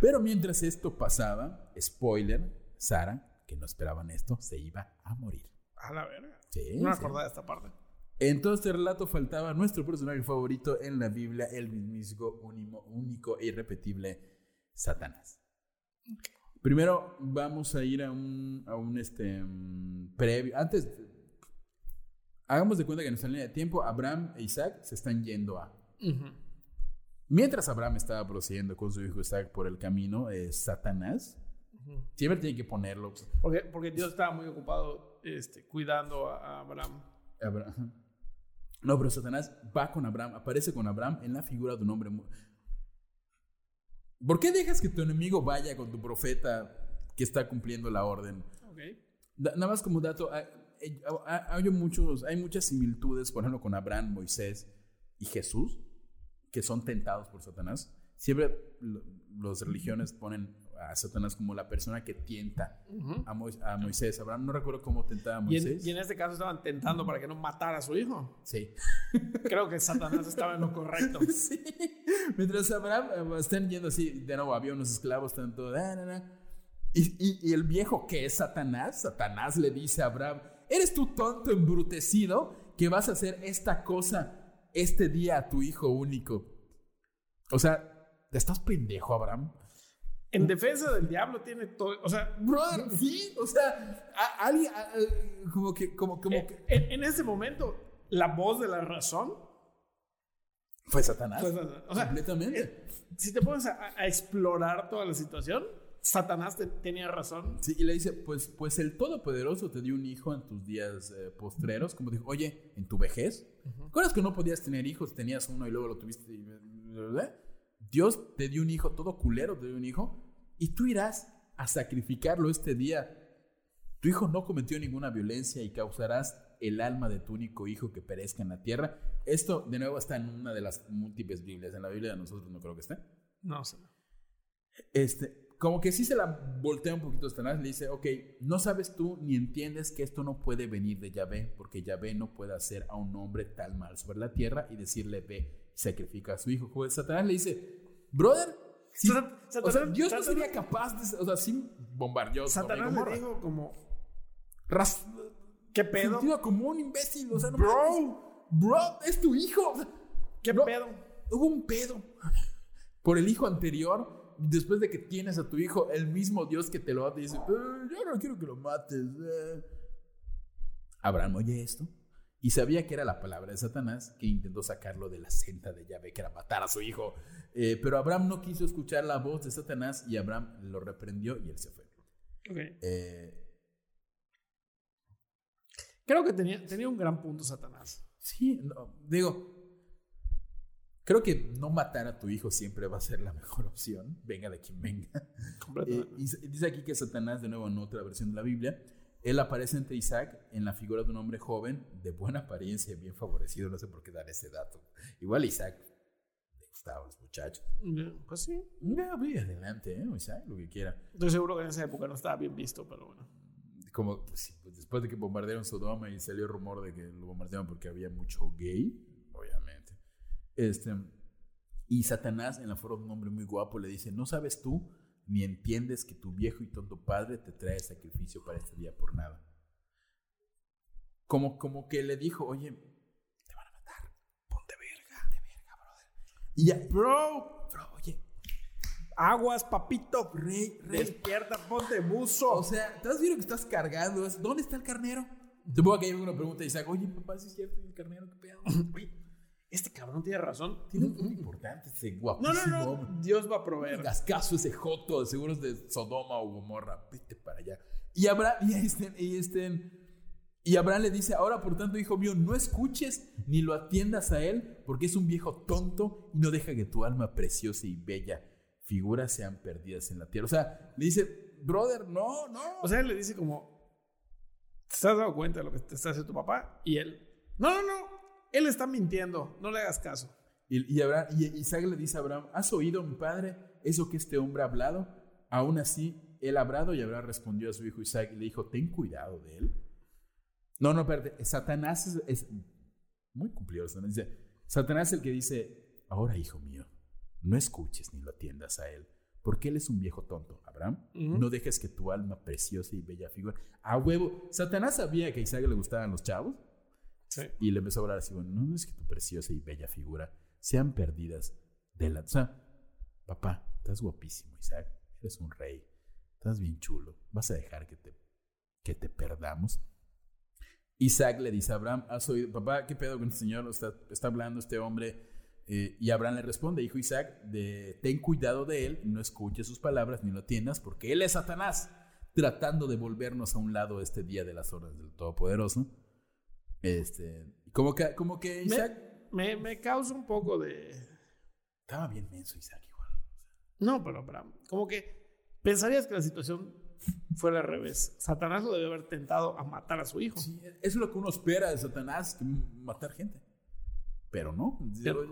Pero mientras esto pasaba, spoiler, Sara, que no esperaban esto, se iba a morir. A la verga. Sí, No me sí. acordaba de esta parte. En todo este relato faltaba nuestro personaje favorito en la Biblia, el mismísimo, único, único e irrepetible Satanás. Primero vamos a ir a un, a un este, mm, previo. Antes, hagamos de cuenta que en nuestra línea de tiempo, Abraham e Isaac se están yendo a. Mientras Abraham estaba procediendo con su hijo Isaac por el camino, eh, Satanás, siempre tiene que ponerlo. Porque, porque Dios estaba muy ocupado este, cuidando a, a Abraham. Abraham. No, pero Satanás va con Abraham, aparece con Abraham en la figura de un hombre. ¿Por qué dejas que tu enemigo vaya con tu profeta que está cumpliendo la orden? Da- nada más como dato, hay, muchos, hay muchas similitudes, por ejemplo, con Abraham, Moisés y Jesús, que son tentados por Satanás. Siempre las religiones ponen a Satanás como la persona que tienta a, Mo- a Moisés. Abraham no recuerdo cómo tentaba a Y en, Moisés. y en este caso estaban tentando para que no matara a su hijo. Sí. *laughs* Creo que Satanás estaba en lo correcto. *laughs* Sí. Mientras Abraham eh, están yendo así, de nuevo había unos esclavos, tanto. da, da, da. Y, y- y el viejo que es Satanás, Satanás le dice a Abraham: ¿Eres tú tonto, embrutecido, que vas a hacer esta cosa este día a tu hijo único? O sea, ¿estás pendejo, Abraham? En defensa del diablo tiene todo. O sea, Brother, sí, o sea, alguien, como que, como, como que. en, en ese momento, la voz de la razón. Fue Satanás. pues, o sea, completamente. si te pones a, a explorar toda la situación, Satanás te- tenía razón. Sí, y le dice, pues, pues el Todopoderoso te dio un hijo en tus días eh, postreros, como dijo, oye, en tu vejez, ¿recuerdas que no podías tener hijos? Tenías uno y luego lo tuviste. y- ¿verdad? Dios te dio un hijo, todo culero te dio un hijo, y tú irás a sacrificarlo este día. Tu hijo no cometió ninguna violencia y causarás el alma de tu único hijo que perezca en la tierra. Esto, de nuevo, está en una de las múltiples Biblias. En la Biblia de nosotros no creo que esté. No sé. Este, como que sí se la voltea un poquito Satanás, le dice, ok, no sabes tú ni entiendes que esto no puede venir de Yahvé, porque Yahvé no puede hacer a un hombre tal mal sobre la tierra y decirle, ve, sacrifica a su hijo. Pues Satanás le dice, brother, sí, Sat- o sea, Satanás- Dios no sería capaz de, o sea, sí bombardeó Satanás le dijo como, Ras- ¿qué pedo? sentido como un imbécil, o sea, no Bro. bro, es tu hijo. o sea, ¿Qué no, pedo? Hubo un pedo por el hijo anterior. Después de que tienes a tu hijo, el mismo Dios que te lo mata y dice: "Eh, Yo no quiero que lo mates. eh". Abraham oye esto y sabía que era la palabra de Satanás que intentó sacarlo de la senda de Yahvé, que era matar a su hijo. Eh, pero Abraham no quiso escuchar la voz de Satanás y Abraham lo reprendió y él se fue. Eh, Creo que tenía, tenía un gran punto Satanás. Sí, no, digo, creo que no matar a tu hijo siempre va a ser la mejor opción, venga de quien venga. Eh, y dice aquí que Satanás, de nuevo en otra versión de la Biblia, él aparece ante Isaac en la figura de un hombre joven, de buena apariencia, bien favorecido, no sé por qué dar ese dato. Igual Isaac le gustaban los muchachos. Pues sí. Ya, voy adelante, ¿eh? Isaac, lo que quiera. Estoy seguro que en esa época no estaba bien visto, pero bueno. Como pues, pues, después de que bombardearon Sodoma y salió el rumor de que lo bombardearon porque había mucho gay, obviamente. Este, y Satanás, en la forma de un hombre muy guapo, le dice: No sabes tú ni entiendes que tu viejo y tonto padre te trae sacrificio para este día por nada. Como, como que le dijo: Oye, te van a matar, ponte verga, ponte verga, brother. Y ya, bro, bro, oye, Aguas, papito. rey, rey. Despierta, ponte buzo. O sea, ¿estás viendo que estás cargando? ¿Dónde está el carnero? Supongo que hay una pregunta y Isaac, oye, papá, ¿sí es cierto el carnero? ¿Qué pedo? *clears throat* Oye, este cabrón tiene razón. Tiene un punto importante ese No, guapísimo no, no. hombre. Dios va a No proveer. a ese joto, de seguro es de Sodoma o Gomorra. Vete para allá. Y Abraham, y este, y este, y Abraham le dice, ahora por tanto, hijo mío, no escuches ni lo atiendas a él, porque es un viejo tonto y no deja que tu alma preciosa y bella figuras sean perdidas en la tierra. O sea, le dice, brother, no, no. O sea, él le dice como, ¿te has dado cuenta de lo que te está haciendo tu papá? Y él, no, no, no, él está mintiendo, no le hagas caso. Y, y, Abraham- y Isaac le dice a Abraham, ¿has oído, mi padre, eso que este hombre ha hablado? Aún así, él ha hablado y Abraham respondió a su hijo Isaac y le dijo, ten cuidado de él. No, no, espérate, Satanás es, es muy cumplido. Satanás dice, Satanás es el que dice, ahora hijo mío, no escuches ni lo atiendas a él, porque él es un viejo tonto. Abraham, no dejes que tu alma preciosa y bella figura... A huevo, Satanás sabía que a Isaac le gustaban los chavos. Y le empezó a hablar así, bueno, no es que tu preciosa y bella figura sean perdidas de la... O sea, papá, estás guapísimo, Isaac, eres un rey, estás bien chulo, ¿vas a dejar que te, que te perdamos? Isaac le dice a Abraham, ¿has oído, papá, qué pedo con este señor? Está, está hablando este hombre. Eh, y Abraham le responde, hijo Isaac, de, ten cuidado de él, no escuches sus palabras ni lo atiendas, porque él es Satanás, tratando de volvernos a un lado este día de las horas del Todopoderoso. Este, como que, como que Isaac... Me, me causa un poco de... Estaba bien menso Isaac igual. No, pero Abraham, como que pensarías que la situación fuera al revés. Satanás lo debe haber tentado a matar a su hijo. Sí, es lo que uno espera de Satanás, que matar gente. Pero no. Pero-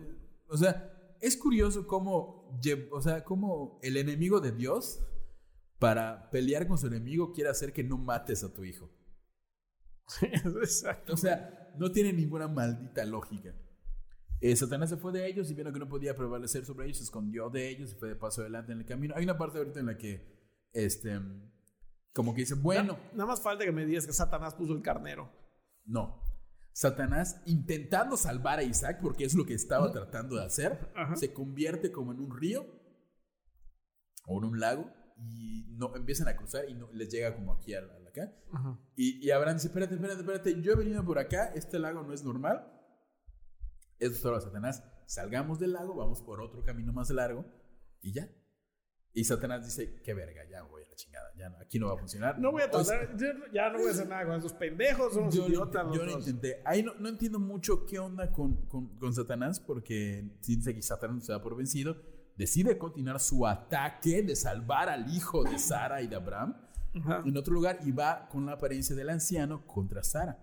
O sea, es curioso cómo, o sea, cómo el enemigo de Dios para pelear con su enemigo quiere hacer que no mates a tu hijo. *laughs* Exacto. O sea, no tiene ninguna maldita lógica. Eh, Satanás se fue de ellos y viendo que no podía prevalecer sobre ellos, se escondió de ellos y fue de paso adelante en el camino. Hay una parte ahorita en la que, este, como que dice, bueno, Na- Nada más falta que me digas que Satanás puso el carnero. no. Satanás intentando salvar a Isaac, porque es lo que estaba tratando de hacer, se convierte como en un río o en un lago y no empiezan a cruzar y no, les llega como aquí a, la- a la acá. Ajá. Y, y Abraham dice, espérate, espérate, espérate, yo he venido por acá, este lago no es normal. Eso es todo, Satanás. Salgamos del lago, vamos por otro camino más largo y ya. Y Satanás dice, qué verga, ya voy a la chingada, ya no, aquí no va a funcionar. No voy a O sea, ya no voy a hacer nada con esos pendejos, son unos yo, idiotas. los yo lo intenté. Ahí no, no entiendo mucho qué onda con, con, con Satanás, porque si dice que Satanás se da por vencido, decide continuar su ataque de salvar al hijo de Sara y de Abraham Ajá. en otro lugar y va con la apariencia del anciano contra Sara.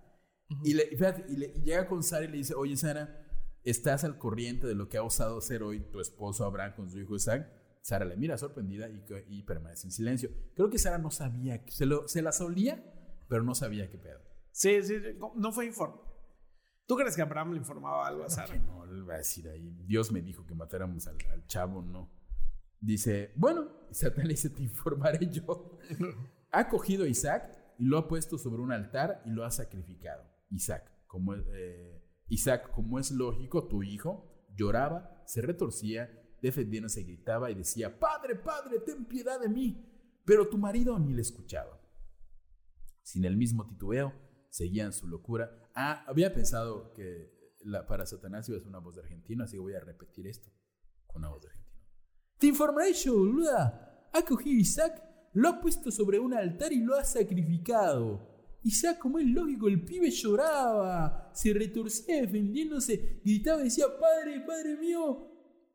y, le, fíjate, y le- y llega con Sara y le dice, oye Sara, ¿estás al corriente de lo que ha osado hacer hoy tu esposo Abraham con su hijo Isaac? Sara le mira sorprendida y, y permanece en silencio. Creo que Sara no sabía, se, lo, se la solía, pero no sabía qué pedo. Sí, sí, no fue informe. ¿Tú crees que Abraham le informaba algo a Sara? no, le va a decir ahí, Dios me dijo que matáramos al, al chavo, no. Dice, bueno, Satán le dice, te informaré yo. *laughs* ha cogido a Isaac y lo ha puesto sobre un altar y lo ha sacrificado. Isaac, como, eh, Isaac, como es lógico, tu hijo lloraba, se retorcía, defendiéndose, gritaba y decía, Padre, Padre, ten piedad de mí. Pero tu marido ni le escuchaba. Sin el mismo titubeo, seguían su locura. Ah, había pensado que la, para Satanás iba a ser una voz de argentino, así que voy a repetir esto con una voz de argentino. Te informaré. Ha cogido Isaac, lo ha puesto sobre un altar y lo ha sacrificado. Isaac, como es lógico, el pibe lloraba, se retorcía defendiéndose, gritaba y decía, Padre, Padre mío,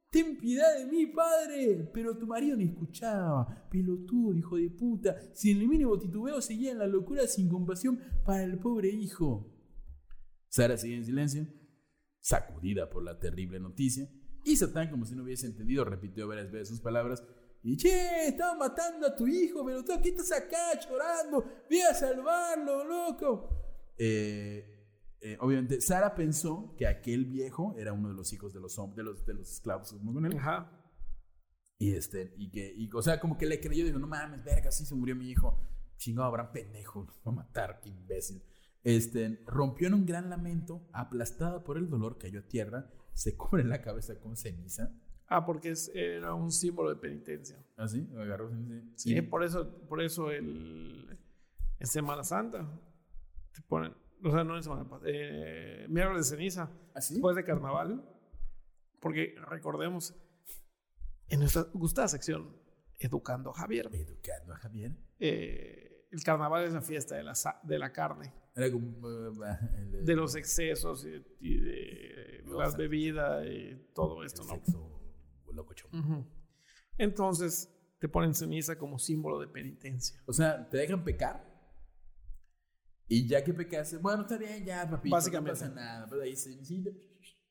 ten piedad de mí, Padre. Pero tu marido ni escuchaba. Pelotudo, hijo de puta. Sin el mínimo titubeo seguía en la locura sin compasión para el pobre hijo. Sara sigue en silencio, sacudida por la terrible noticia. Y Satán, como si no hubiese entendido, repitió varias veces sus palabras. Y che, estaban matando a tu hijo, pero tú aquí estás acá llorando. Ve a salvarlo, loco. Eh, eh, obviamente, Sara pensó que aquel viejo era uno de los hijos de los, de los, de los esclavos como con él. Ajá. Y este, y que, y, o sea, como que le creyó, digo, no mames, verga, sí se murió mi hijo. Chingado, Abraham, pendejo, lo va a matar, qué imbécil. Este, rompió en un gran lamento, aplastada por el dolor, cayó a tierra, se *laughs* cubre la cabeza con ceniza. Ah, porque es- era un símbolo de penitencia. Así, lo agarró. Sí, Y- por eso, por eso el, en Semana Santa te ponen, o sea, no en Semana Santa, eh, miércoles de ceniza, ¿Así? después de carnaval, porque recordemos, en nuestra gustada sección, Educando a Javier, Educando a Javier. eh, el carnaval es la fiesta de la, de la carne, Era como. eh, el- de los excesos y, y de las bebidas y todo esto, ¿no? sexo locochón. Ujú. Entonces, te ponen ceniza como símbolo de penitencia. O sea, te dejan pecar. Y ya que pecaste, bueno, está bien, ya, papito. Básicamente. No pasa nada. Pero ahí se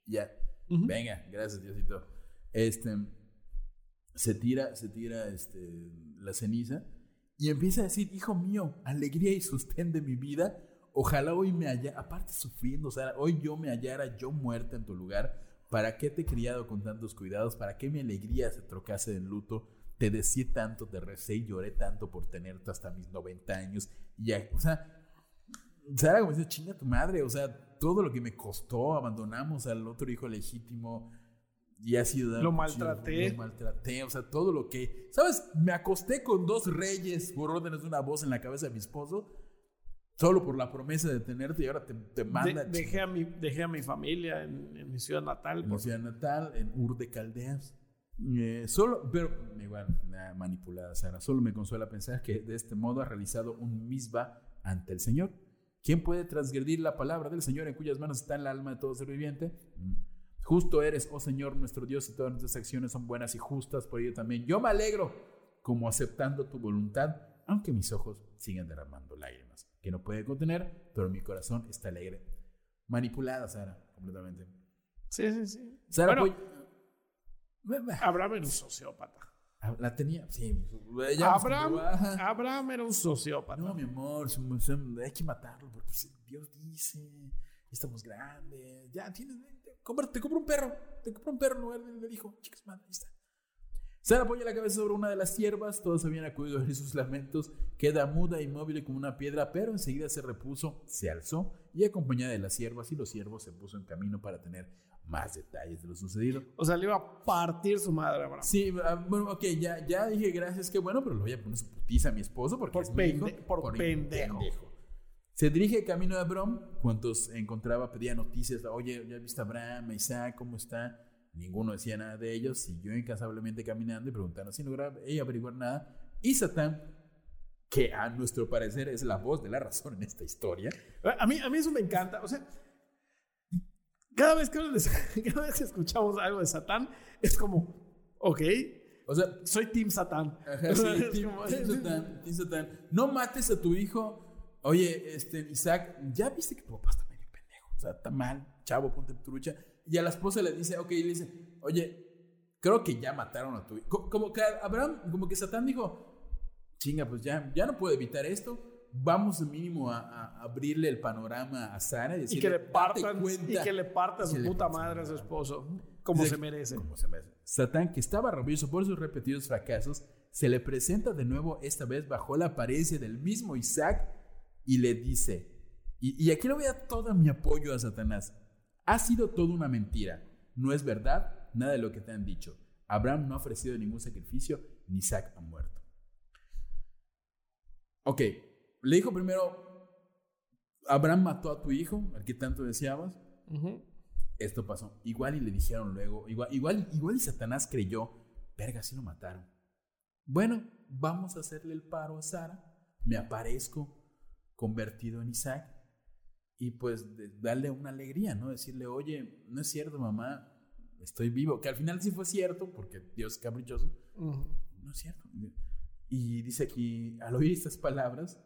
Ya. Ujú. Venga, gracias, Diosito. Este. Se tira, se tira este, la ceniza. Y empieza a decir, hijo mío, alegría y sostén de mi vida. Ojalá hoy me hallara, aparte sufriendo, o sea, hoy yo me hallara yo muerta en tu lugar. ¿Para qué te he criado con tantos cuidados? ¿Para qué mi alegría se trocase en luto? Te deseé tanto, te recé y lloré tanto por tenerte hasta mis 90 años. Y ya, o sea, Sara como dice, chinga tu madre, o sea, todo lo que me costó, abandonamos al otro hijo legítimo y ha sido... Lo maltraté. Lo maltraté, o sea, todo lo que... ¿Sabes? Me acosté con dos reyes por órdenes de una voz en la cabeza de mi esposo, solo por la promesa de tenerte y ahora te, te manda... De- dejé, a mi, dejé a mi familia en, en mi ciudad natal. en mi ciudad natal, en Ur de Caldeas. Eh, solo, pero igual, nah, manipulada Sara, solo me consuela pensar que de este modo ha realizado un misba ante el Señor. ¿Quién puede transgredir la palabra del Señor en cuyas manos está el alma de todo ser viviente? Mm. Justo eres, oh Señor nuestro Dios, y todas nuestras acciones son buenas y justas, por ello también yo me alegro, como aceptando tu voluntad, aunque mis ojos sigan derramando lágrimas, que no puede contener, pero mi corazón está alegre. Manipulada, Sara, completamente. Sí, sí, sí. Sara, Bueno, voy- Abraham era un sociópata. Ah, La tenía, sí. ella nos Abraham. Abraham era un sociópata. No, mi amor, hay que matarlo porque pues, Dios dice, estamos grandes, ya tienes, te compra- te compro un perro, te compro un perro en lugar de- le dijo, chicas, madre, ahí está. Sara apoya la cabeza sobre una de las siervas, todos habían acudido a oír sus lamentos, queda muda, inmóvil como una piedra, pero enseguida se repuso, se alzó y acompañada de las siervas y los siervos se puso en camino para tener más detalles de lo sucedido. O sea, le iba a partir su madre Abraham. Sí, ah, bueno, ok, ya, ya dije gracias, qué bueno, pero le voy a poner su putiza a mi esposo porque Por es mi hijo, pende- por pendejo. Se dirige camino a Abraham, cuantos encontraba pedía noticias, oye, ¿ya viste a Abraham, a Isaac, cómo está? Ninguno decía nada de ellos, siguió incansablemente caminando y preguntando sin lograr ella averiguar nada. Y Satán, que a nuestro parecer es la voz de la razón en esta historia, A mí, a mí eso me encanta. O sea, cada vez que, *laughs* cada vez que escuchamos algo de Satán, es como, ok, o sea, soy Team Satán. Ajá, *laughs* sí, Team- *laughs* Satán, Team Satán. No mates a tu hijo. Oye, este, Isaac, ya viste que tu papá está medio pendejo. O sea, está mal. Chavo, ponte trucha. Y a la esposa le dice, ok, le dice, oye, creo que ya mataron a tu hijo. Co- Como que Abraham, como que Satán dijo, chinga, pues ya, ya no puedo evitar esto. Vamos mínimo a, a abrirle el panorama a Sara y Y decirle, que le "Date partan, y cuenta". que le parta su puta parta madre a su esposo, como Dice, se merece. Como se merece. Satán, que estaba rabioso por sus repetidos fracasos, se le presenta de nuevo, esta vez bajo la apariencia del mismo Isaac, y le dice, y, y aquí le voy a dar todo mi apoyo a Satanás, ha sido toda una mentira, no es verdad nada de lo que te han dicho. Abraham no ha ofrecido ningún sacrificio, ni Isaac ha muerto. Ok, le dijo primero, Abraham mató a tu hijo, al que tanto deseabas, Ujú. esto pasó. Igual y le dijeron luego, igual, igual, igual y Satanás creyó, verga, sí lo mataron. Bueno, vamos a hacerle el paro a Sara, me aparezco convertido en Isaac y pues de- darle una alegría, ¿no? Decirle, oye, no es cierto, mamá, estoy vivo, que al final sí fue cierto, porque Dios es caprichoso, Ujú. no es cierto. Y dice aquí, al oír estas palabras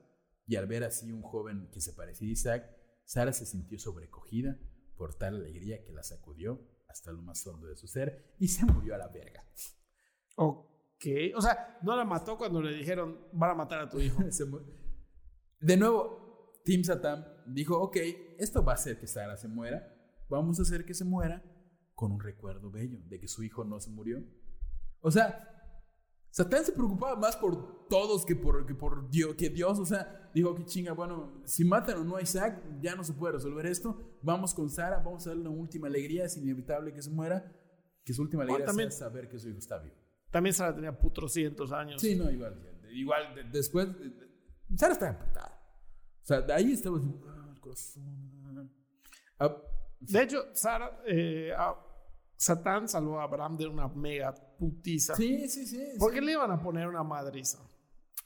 y al ver así un joven que se parecía a Isaac, Sara se sintió sobrecogida por tal alegría que la sacudió hasta lo más hondo de su ser y se murió a la verga. Ok. O sea, no la mató cuando le dijeron, van a matar a tu hijo. *laughs* De nuevo, Tim Satan dijo, ok, esto va a hacer que Sara se muera, vamos a hacer que se muera con un recuerdo bello de que su hijo no se murió. O sea, Satán se preocupaba más por todos que por, que por Dios, que Dios, o sea, dijo que chinga, bueno, si matan o no a Isaac, ya no se puede resolver esto, vamos con Sara, vamos a darle una última alegría, es inevitable que se muera, que su última alegría también- sea saber que su hijo está vivo. También Sara tenía putros cientos años. Sí, no, igual, igual, de- después, Sara estaba emputada. O sea, de ahí estaba así, ah, el corazón. Ah, De hecho, Sara, eh, a- Satán salvó a Abraham de una mega putiza. sí, sí, sí. ¿Por sí. qué le iban a poner una madriza?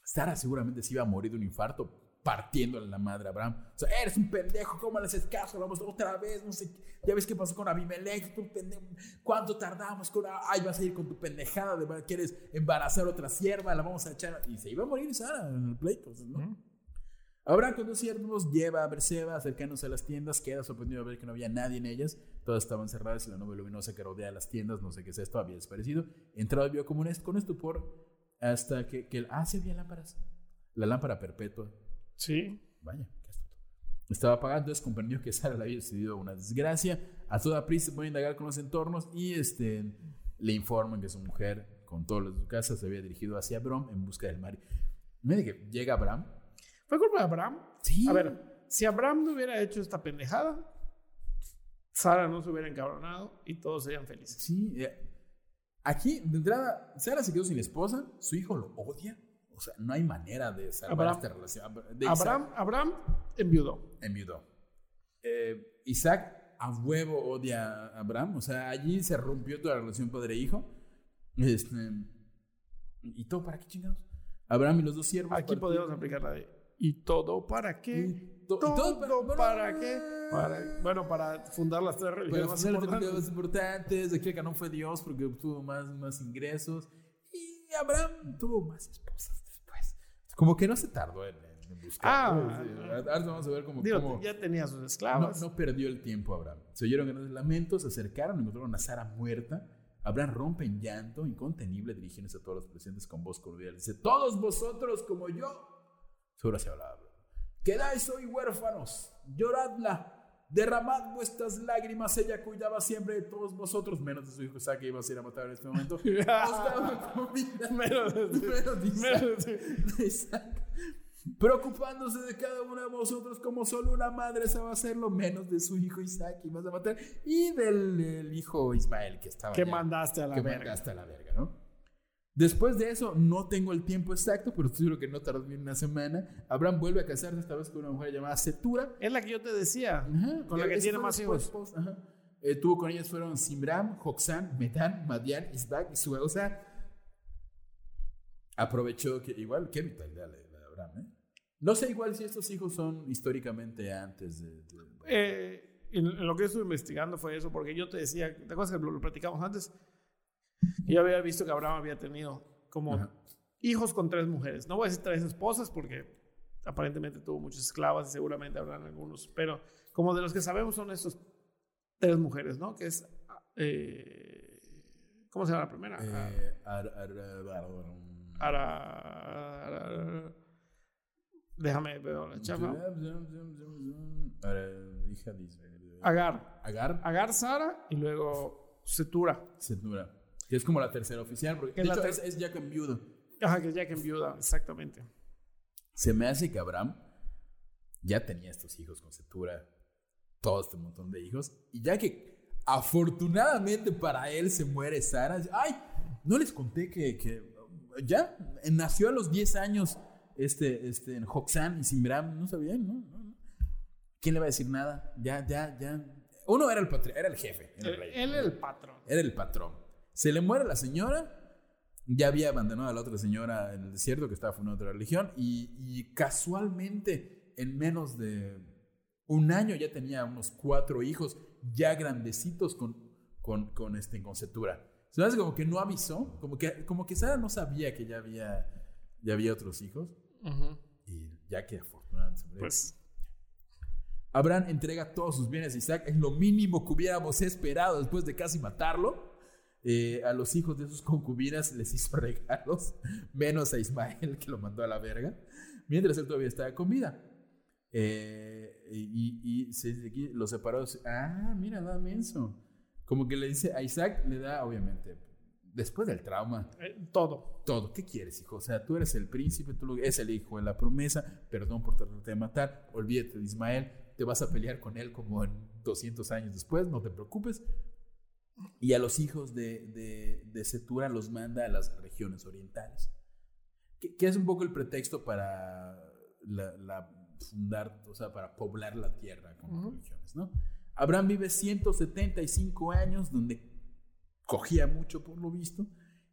Sara seguramente se iba a morir de un infarto partiéndole la madre a Abraham. O sea, eres un pendejo, ¿cómo le haces caso? Vamos otra vez, no sé. Ya ves qué pasó con Abimelech, tú pendejo. ¿Cuánto tardamos con Ay, vas a ir con tu pendejada de quieres embarazar a otra sierva, la vamos a echar. Y se iba a morir Sara en el pleito, ¿no? Abraham con dos siervos lleva a Berseba, acercándose a las tiendas, queda sorprendido de ver que no había nadie en ellas. Todas estaban cerradas y la nube luminosa que rodea las tiendas, no sé qué es esto, había desaparecido. Entró y vio como un est- con estupor hasta que, que ah, sí había lámparas. La lámpara perpetua. Sí. Vaya, qué astuto. Estaba apagada, entonces comprendió que Sara le había sucedido una desgracia. A toda prisa se pone a indagar con los entornos y este, le informan que su mujer, con todos los de su casa, se había dirigido hacia Abraham en busca del mar. Mira que llega Abraham. ¿Fue culpa de Abraham? Sí. A ver, si Abraham no hubiera hecho esta pendejada, Sara no se hubiera encabronado y todos serían felices. Sí, aquí de entrada, Sara se quedó sin esposa, su hijo lo odia. O sea, no hay manera de salvar Abraham. esta relación. De Abraham, Abraham enviudó. enviudó. Eh, Isaac a huevo odia a Abraham. O sea, allí se rompió toda la relación padre-hijo. Este, ¿Y todo para qué chingados? Abraham y los dos siervos. Aquí podemos aplicar la de ¿y todo para qué? Y to- ¿Todo, todo para- bueno, para qué? Para- bueno, para fundar las tres Para religiones más hacer las importantes. importantes, aquí el canón fue Dios porque obtuvo más, más ingresos. Y Abraham tuvo más esposas después. Como que no se tardó en, en buscar. Ah, ¿no? Sí, ahora vamos a ver cómo, Digo, cómo- ya tenía sus No, esclavas. no perdió el tiempo Abraham. Se oyeron grandes lamentos, se acercaron, encontraron a Sara muerta, Abraham rompe en llanto incontenible dirigiéndose a todos los presentes con voz cordial. Dice, todos vosotros como yo. Seguro se hablaba. Quedáis hoy huérfanos, lloradla, derramad vuestras lágrimas, ella cuidaba siempre de todos vosotros, menos de su hijo Isaac que iba a ir a matar en este momento. *laughs* Os daba comida, Menos de- menos de Isaac, menos de- Isaac. Preocupándose de cada uno de vosotros como solo una madre sabe hacerlo, menos de su hijo Isaac que ibas a matar, y del el hijo Ismael que estaba que mandaste a la que verga. mandaste a la verga, ¿no? Después de eso, no tengo el tiempo exacto, pero estoy seguro que no tardó ni una semana. Abraham vuelve a casarse esta vez con una mujer llamada Setura. Es la que yo te decía. Ajá, Con la que tiene más hijos. ajá. Eh, tuvo con ellas fueron Simram, Joxán, Medan, Madian, Isbak y Sue. O sea, aprovechó que igual, qué vitalidad la de Abraham, ¿eh? No sé igual si estos hijos son históricamente antes de... de- Eh, en, en lo que yo estuve investigando fue eso, porque yo te decía, ¿te acuerdas que lo, lo platicamos antes? Yo había visto que Abraham había tenido como Ajá. hijos con tres mujeres. No voy a decir tres esposas porque aparentemente tuvo muchas esclavas y seguramente habrán algunos, pero como de los que sabemos son estos tres mujeres, ¿no? Que es, eh, ¿cómo se llama la primera? Eh, ar- ar- ar- déjame ver la chava. Agar. Agar Agar Sara y luego Setura. Setura. Que es como la tercera oficial, porque de la hecho, es, es Jacob viudo. Ajá, que es Jack en viuda, exactamente. Se me hace que Abraham ya tenía estos hijos con Setura, todo este montón de hijos, y ya que afortunadamente para él se muere Sara, ay, no les conté que, que ya nació a los 10 años este, este, en Joxán y Simram, no sabían, ¿no? No, no. ¿Quién le va a decir nada? Ya, ya, ya. Uno era el era el jefe, era el Él, rey. él era el patrón. Era el patrón. Se le muere la señora, ya había abandonado a la otra señora en el desierto que estaba fundando otra religión y, y casualmente en menos de un año ya tenía unos cuatro hijos ya grandecitos con, con, con, este, con Setura. Se me hace como que no avisó, como que, como que Sara no sabía que ya había, ya había otros hijos y ya que afortunadamente. Pues Abraham entrega todos sus bienes a Isaac, es lo mínimo que hubiéramos esperado después de casi matarlo. Eh, a los hijos de sus concubinas les hizo *laughs* regalos, menos a Ismael que lo mandó a la verga, mientras él todavía estaba con vida. Eh, y y aquí, los separó. Ah, mira, da menso. Como que le dice a Isaac, le da, obviamente, después del trauma, eh, todo. todo. ¿Qué quieres, hijo? O sea, tú eres el príncipe, tú es el hijo de la promesa, perdón por tratarte de matar, olvídate de Ismael, te vas a pelear con él como en 200 años después, no te preocupes. Y a los hijos de, de, de Setura los manda a las regiones orientales, que, que es un poco el pretexto para la, la fundar, o sea, para poblar la tierra con Ujú. religiones, ¿no? Abraham vive 175 años, donde cogía mucho por lo visto,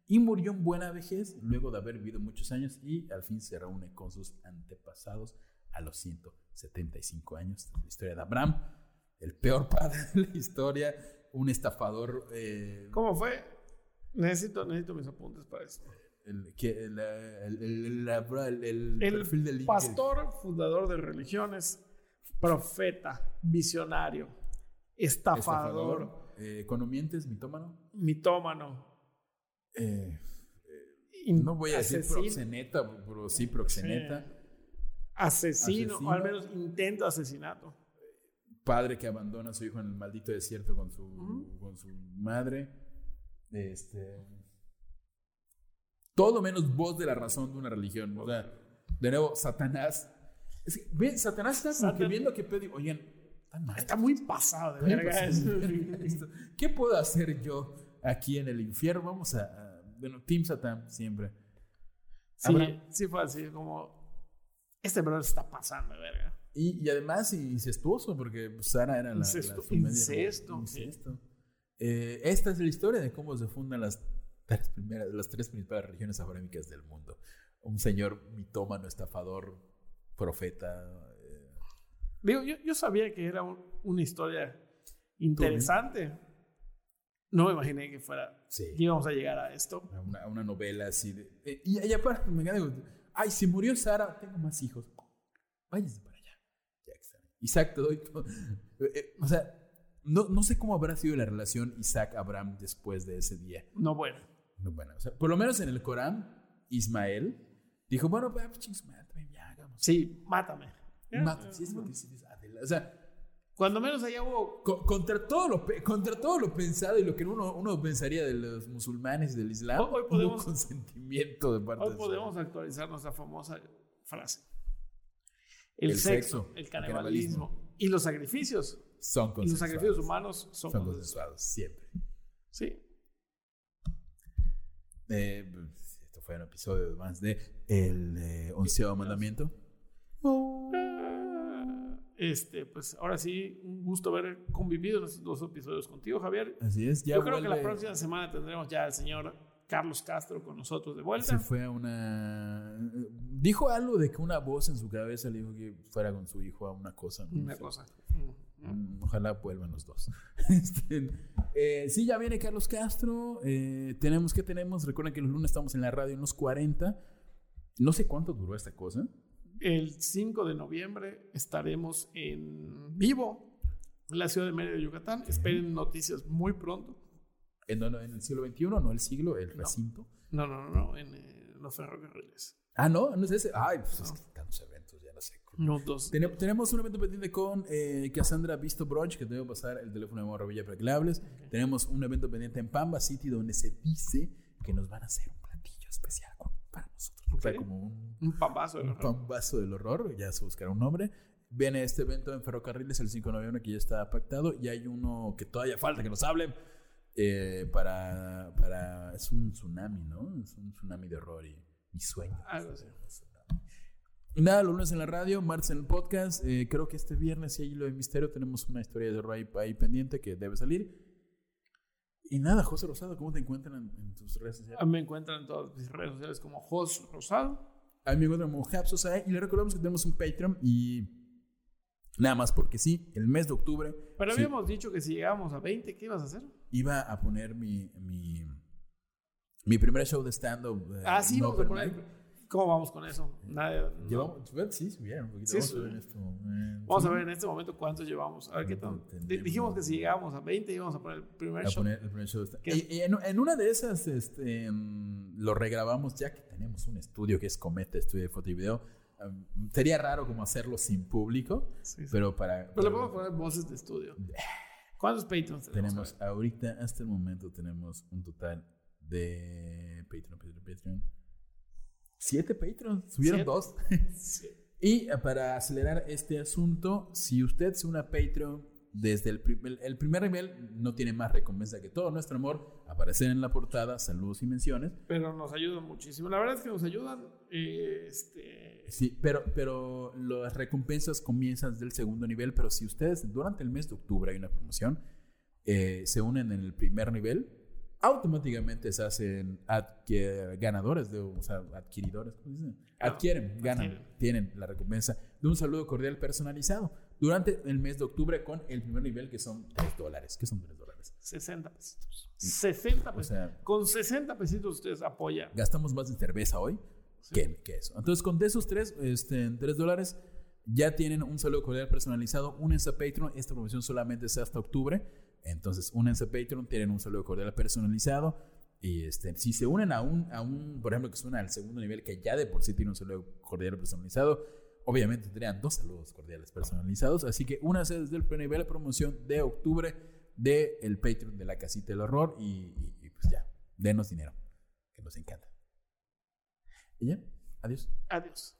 y murió en buena vejez luego de haber vivido muchos años y al fin se reúne con sus antepasados a los 175 años. Esta es la historia de Abraham, el peor padre de la historia, un estafador, eh, ¿Cómo fue? Necesito, necesito mis apuntes para eso. el, que, el, el- perfil de LinkedIn. pastor, fundador de religiones, profeta, visionario, estafador, Estafador, eh, economientes, mitómano. mitómano. Eh, in- no voy a decir proxeneta, pero sí proxeneta. asesino, Asesino. o al menos intento asesinato. Padre que abandona a su hijo en el maldito desierto con su, con su madre. Este. Todo menos voz de la razón de una religión. O sea, de nuevo, Satanás. Es que, ve, Satanás está como que viendo que pedo. y, Oigan. Está muy pasado de verga. *laughs* ¿Qué puedo hacer yo aquí en el infierno? Vamos a. a- bueno, Team Satan siempre. Sí, sí fue así, como... Este brother está pasando de verga. Y, y además incestuoso, porque Sara era la, la- Incesto- su media- incesto, incesto. Eh, esta es la historia de cómo se fundan las tres, primeras, las tres principales religiones abrámicas del mundo. Un señor mitómano, estafador, profeta. eh, Digo, yo, yo sabía que era un- una historia interesante. No me imaginé que fuera... sí. que íbamos a llegar a esto. Una, una novela así de. eh, y, y aparte, me encanta. Ay, si murió Sara, tengo más hijos. Váyanse para allá. Ya que están. Isaac, te doy. Eh, eh, o sea, no, no sé cómo habrá sido la relación Isaac-Abraham después de ese día. No, bueno. No, bueno, o sea, por lo menos en el Corán, Ismael dijo, bueno, pues, chicos, mátame, ya, hagamos. Sí, mátame. Mátame, sí, es porque sí, es Adela. O sea, Cuando menos allá hubo. co- contra, todo lo, contra todo lo pensado y lo que uno, uno pensaría de los musulmanes y del Islam, Hoy- hoy podemos- hubo consentimiento de parte Hoy de podemos actualizar nuestra famosa frase. El, El sexo, sexo, el canibalismo y los sacrificios. Son Y los sacrificios humanos son, Son consensuados. siempre. Sí. Eh, esto fue un episodio más de El eh, Onceavo Mandamiento. Este, pues ahora sí, un gusto haber convivido en estos dos episodios contigo, Javier. Así es, ya Yo creo que la próxima semana tendremos ya al señor Carlos Castro con nosotros de Se vuelta. fue a una. Dijo algo de que una voz en su cabeza le dijo que fuera con su hijo a una cosa. no Una sé. cosa. Mm, Ojalá vuelvan los dos. *laughs* Este, eh, sí, ya viene Carlos Castro. eh, tenemos que tenemos. Recuerden que los lunes estamos en la radio en los 40. No sé cuánto duró esta cosa. El 5 de noviembre estaremos en vivo en la ciudad de Mérida, Yucatán. Esperen noticias muy pronto. En, no, no, en el siglo XXI, no el siglo, el No. recinto. No, no, no, no, en eh, los ferrocarriles. Ah, no, no es ese. Ay, pues es que tantos eventos, ya no sé. No, dos. Tenem- Tenemos un evento pendiente con eh, Cassandra Visto Brunch, que te voy a pasar el teléfono de Morro Villa para que le hables. Tenemos un evento pendiente en Pamba City, donde se dice que nos van a hacer un platillo especial para nosotros. O sea, como un, Un pambazo. de un verdad. pambazo del horror, ya se buscará un nombre. Viene este evento en Ferrocarriles el 5 de noviembre que ya está pactado y hay uno que todavía falta que nos hablen eh, para, para... Es un tsunami, ¿no? Es un tsunami de horror y mi sueño. Algo así. Y Nada, los lunes en la radio, martes en el podcast. Eh, creo que este viernes, si hay lo de misterio, tenemos una historia de horror ahí, ahí pendiente que debe salir. Y nada, José Rosado, ¿cómo te encuentran en, en tus redes sociales? Ah, Me encuentran en todas mis redes sociales como Jos Rosado. A mí me encuentran como Hapsos y le recordamos que tenemos un Patreon y nada más porque sí, el mes de octubre Pero sí, habíamos dicho que si llegábamos a 20, ¿qué ibas a hacer? Iba a poner mi, mi, mi primer show de stand-up. eh, Ah, sí, no vamos a poner. ¿Cómo vamos con eso? Nada. Llevamos, sí, subieron un poquito. Sí, Vamos a ver en este momento. Vamos a ver en este momento cuántos llevamos. A ver qué tal. Dijimos que si llegábamos a 20 íbamos a poner el primer a show. poner el primer show. Y, y en, en una de esas este, mm, lo regrabamos ya que tenemos un estudio que es Cometa, estudio de foto y video. Um, sería raro como hacerlo sin público, Sí, sí. pero para... Pero le podemos poner voces de estudio. ¿Cuántos Patreons tenemos? tenemos ahorita, hasta el momento, tenemos un total de Patreon, Patreon, Patreon. Siete Patreons, subieron Siete. dos. *laughs* Sí. Y eh, para acelerar este asunto, si usted se une a Patreon desde el, primer- el primer nivel, no tiene más recompensa que todo nuestro amor, aparecer en la portada, saludos y menciones. Pero nos ayudan muchísimo. La verdad es que nos ayudan. eh, este, Sí, pero, pero las recompensas comienzan del segundo nivel, pero si ustedes durante el mes de octubre hay una promoción, eh, se unen en el primer nivel, automáticamente se hacen ganadores, de, o sea, adquiridores, ¿cómo se dice? Adquieren, ganan, adquieren. tienen la recompensa de un saludo cordial personalizado durante el mes de octubre con el primer nivel que son 3 dólares. ¿Qué son 3 dólares? 60 pesitos. 60 O pesitos. sea, Con 60 pesitos ustedes apoyan. gastamos más en cerveza hoy que, que eso. Entonces, con de esos tres, este, en 3 dólares, ya tienen un saludo cordial personalizado. Únense a Patreon. Esta promoción solamente es hasta octubre. Entonces, únense a Patreon, tienen un saludo cordial personalizado. Y este, si se unen a un, a un, por ejemplo, que se unen al segundo nivel, que ya de por sí tiene un saludo cordial personalizado, obviamente tendrían dos saludos cordiales personalizados. Así que únanse desde el primer nivel de promoción de octubre del el Patreon de la Casita del Horror. Y- y pues ya, denos dinero, que nos encanta. Y ya, adiós. Adiós.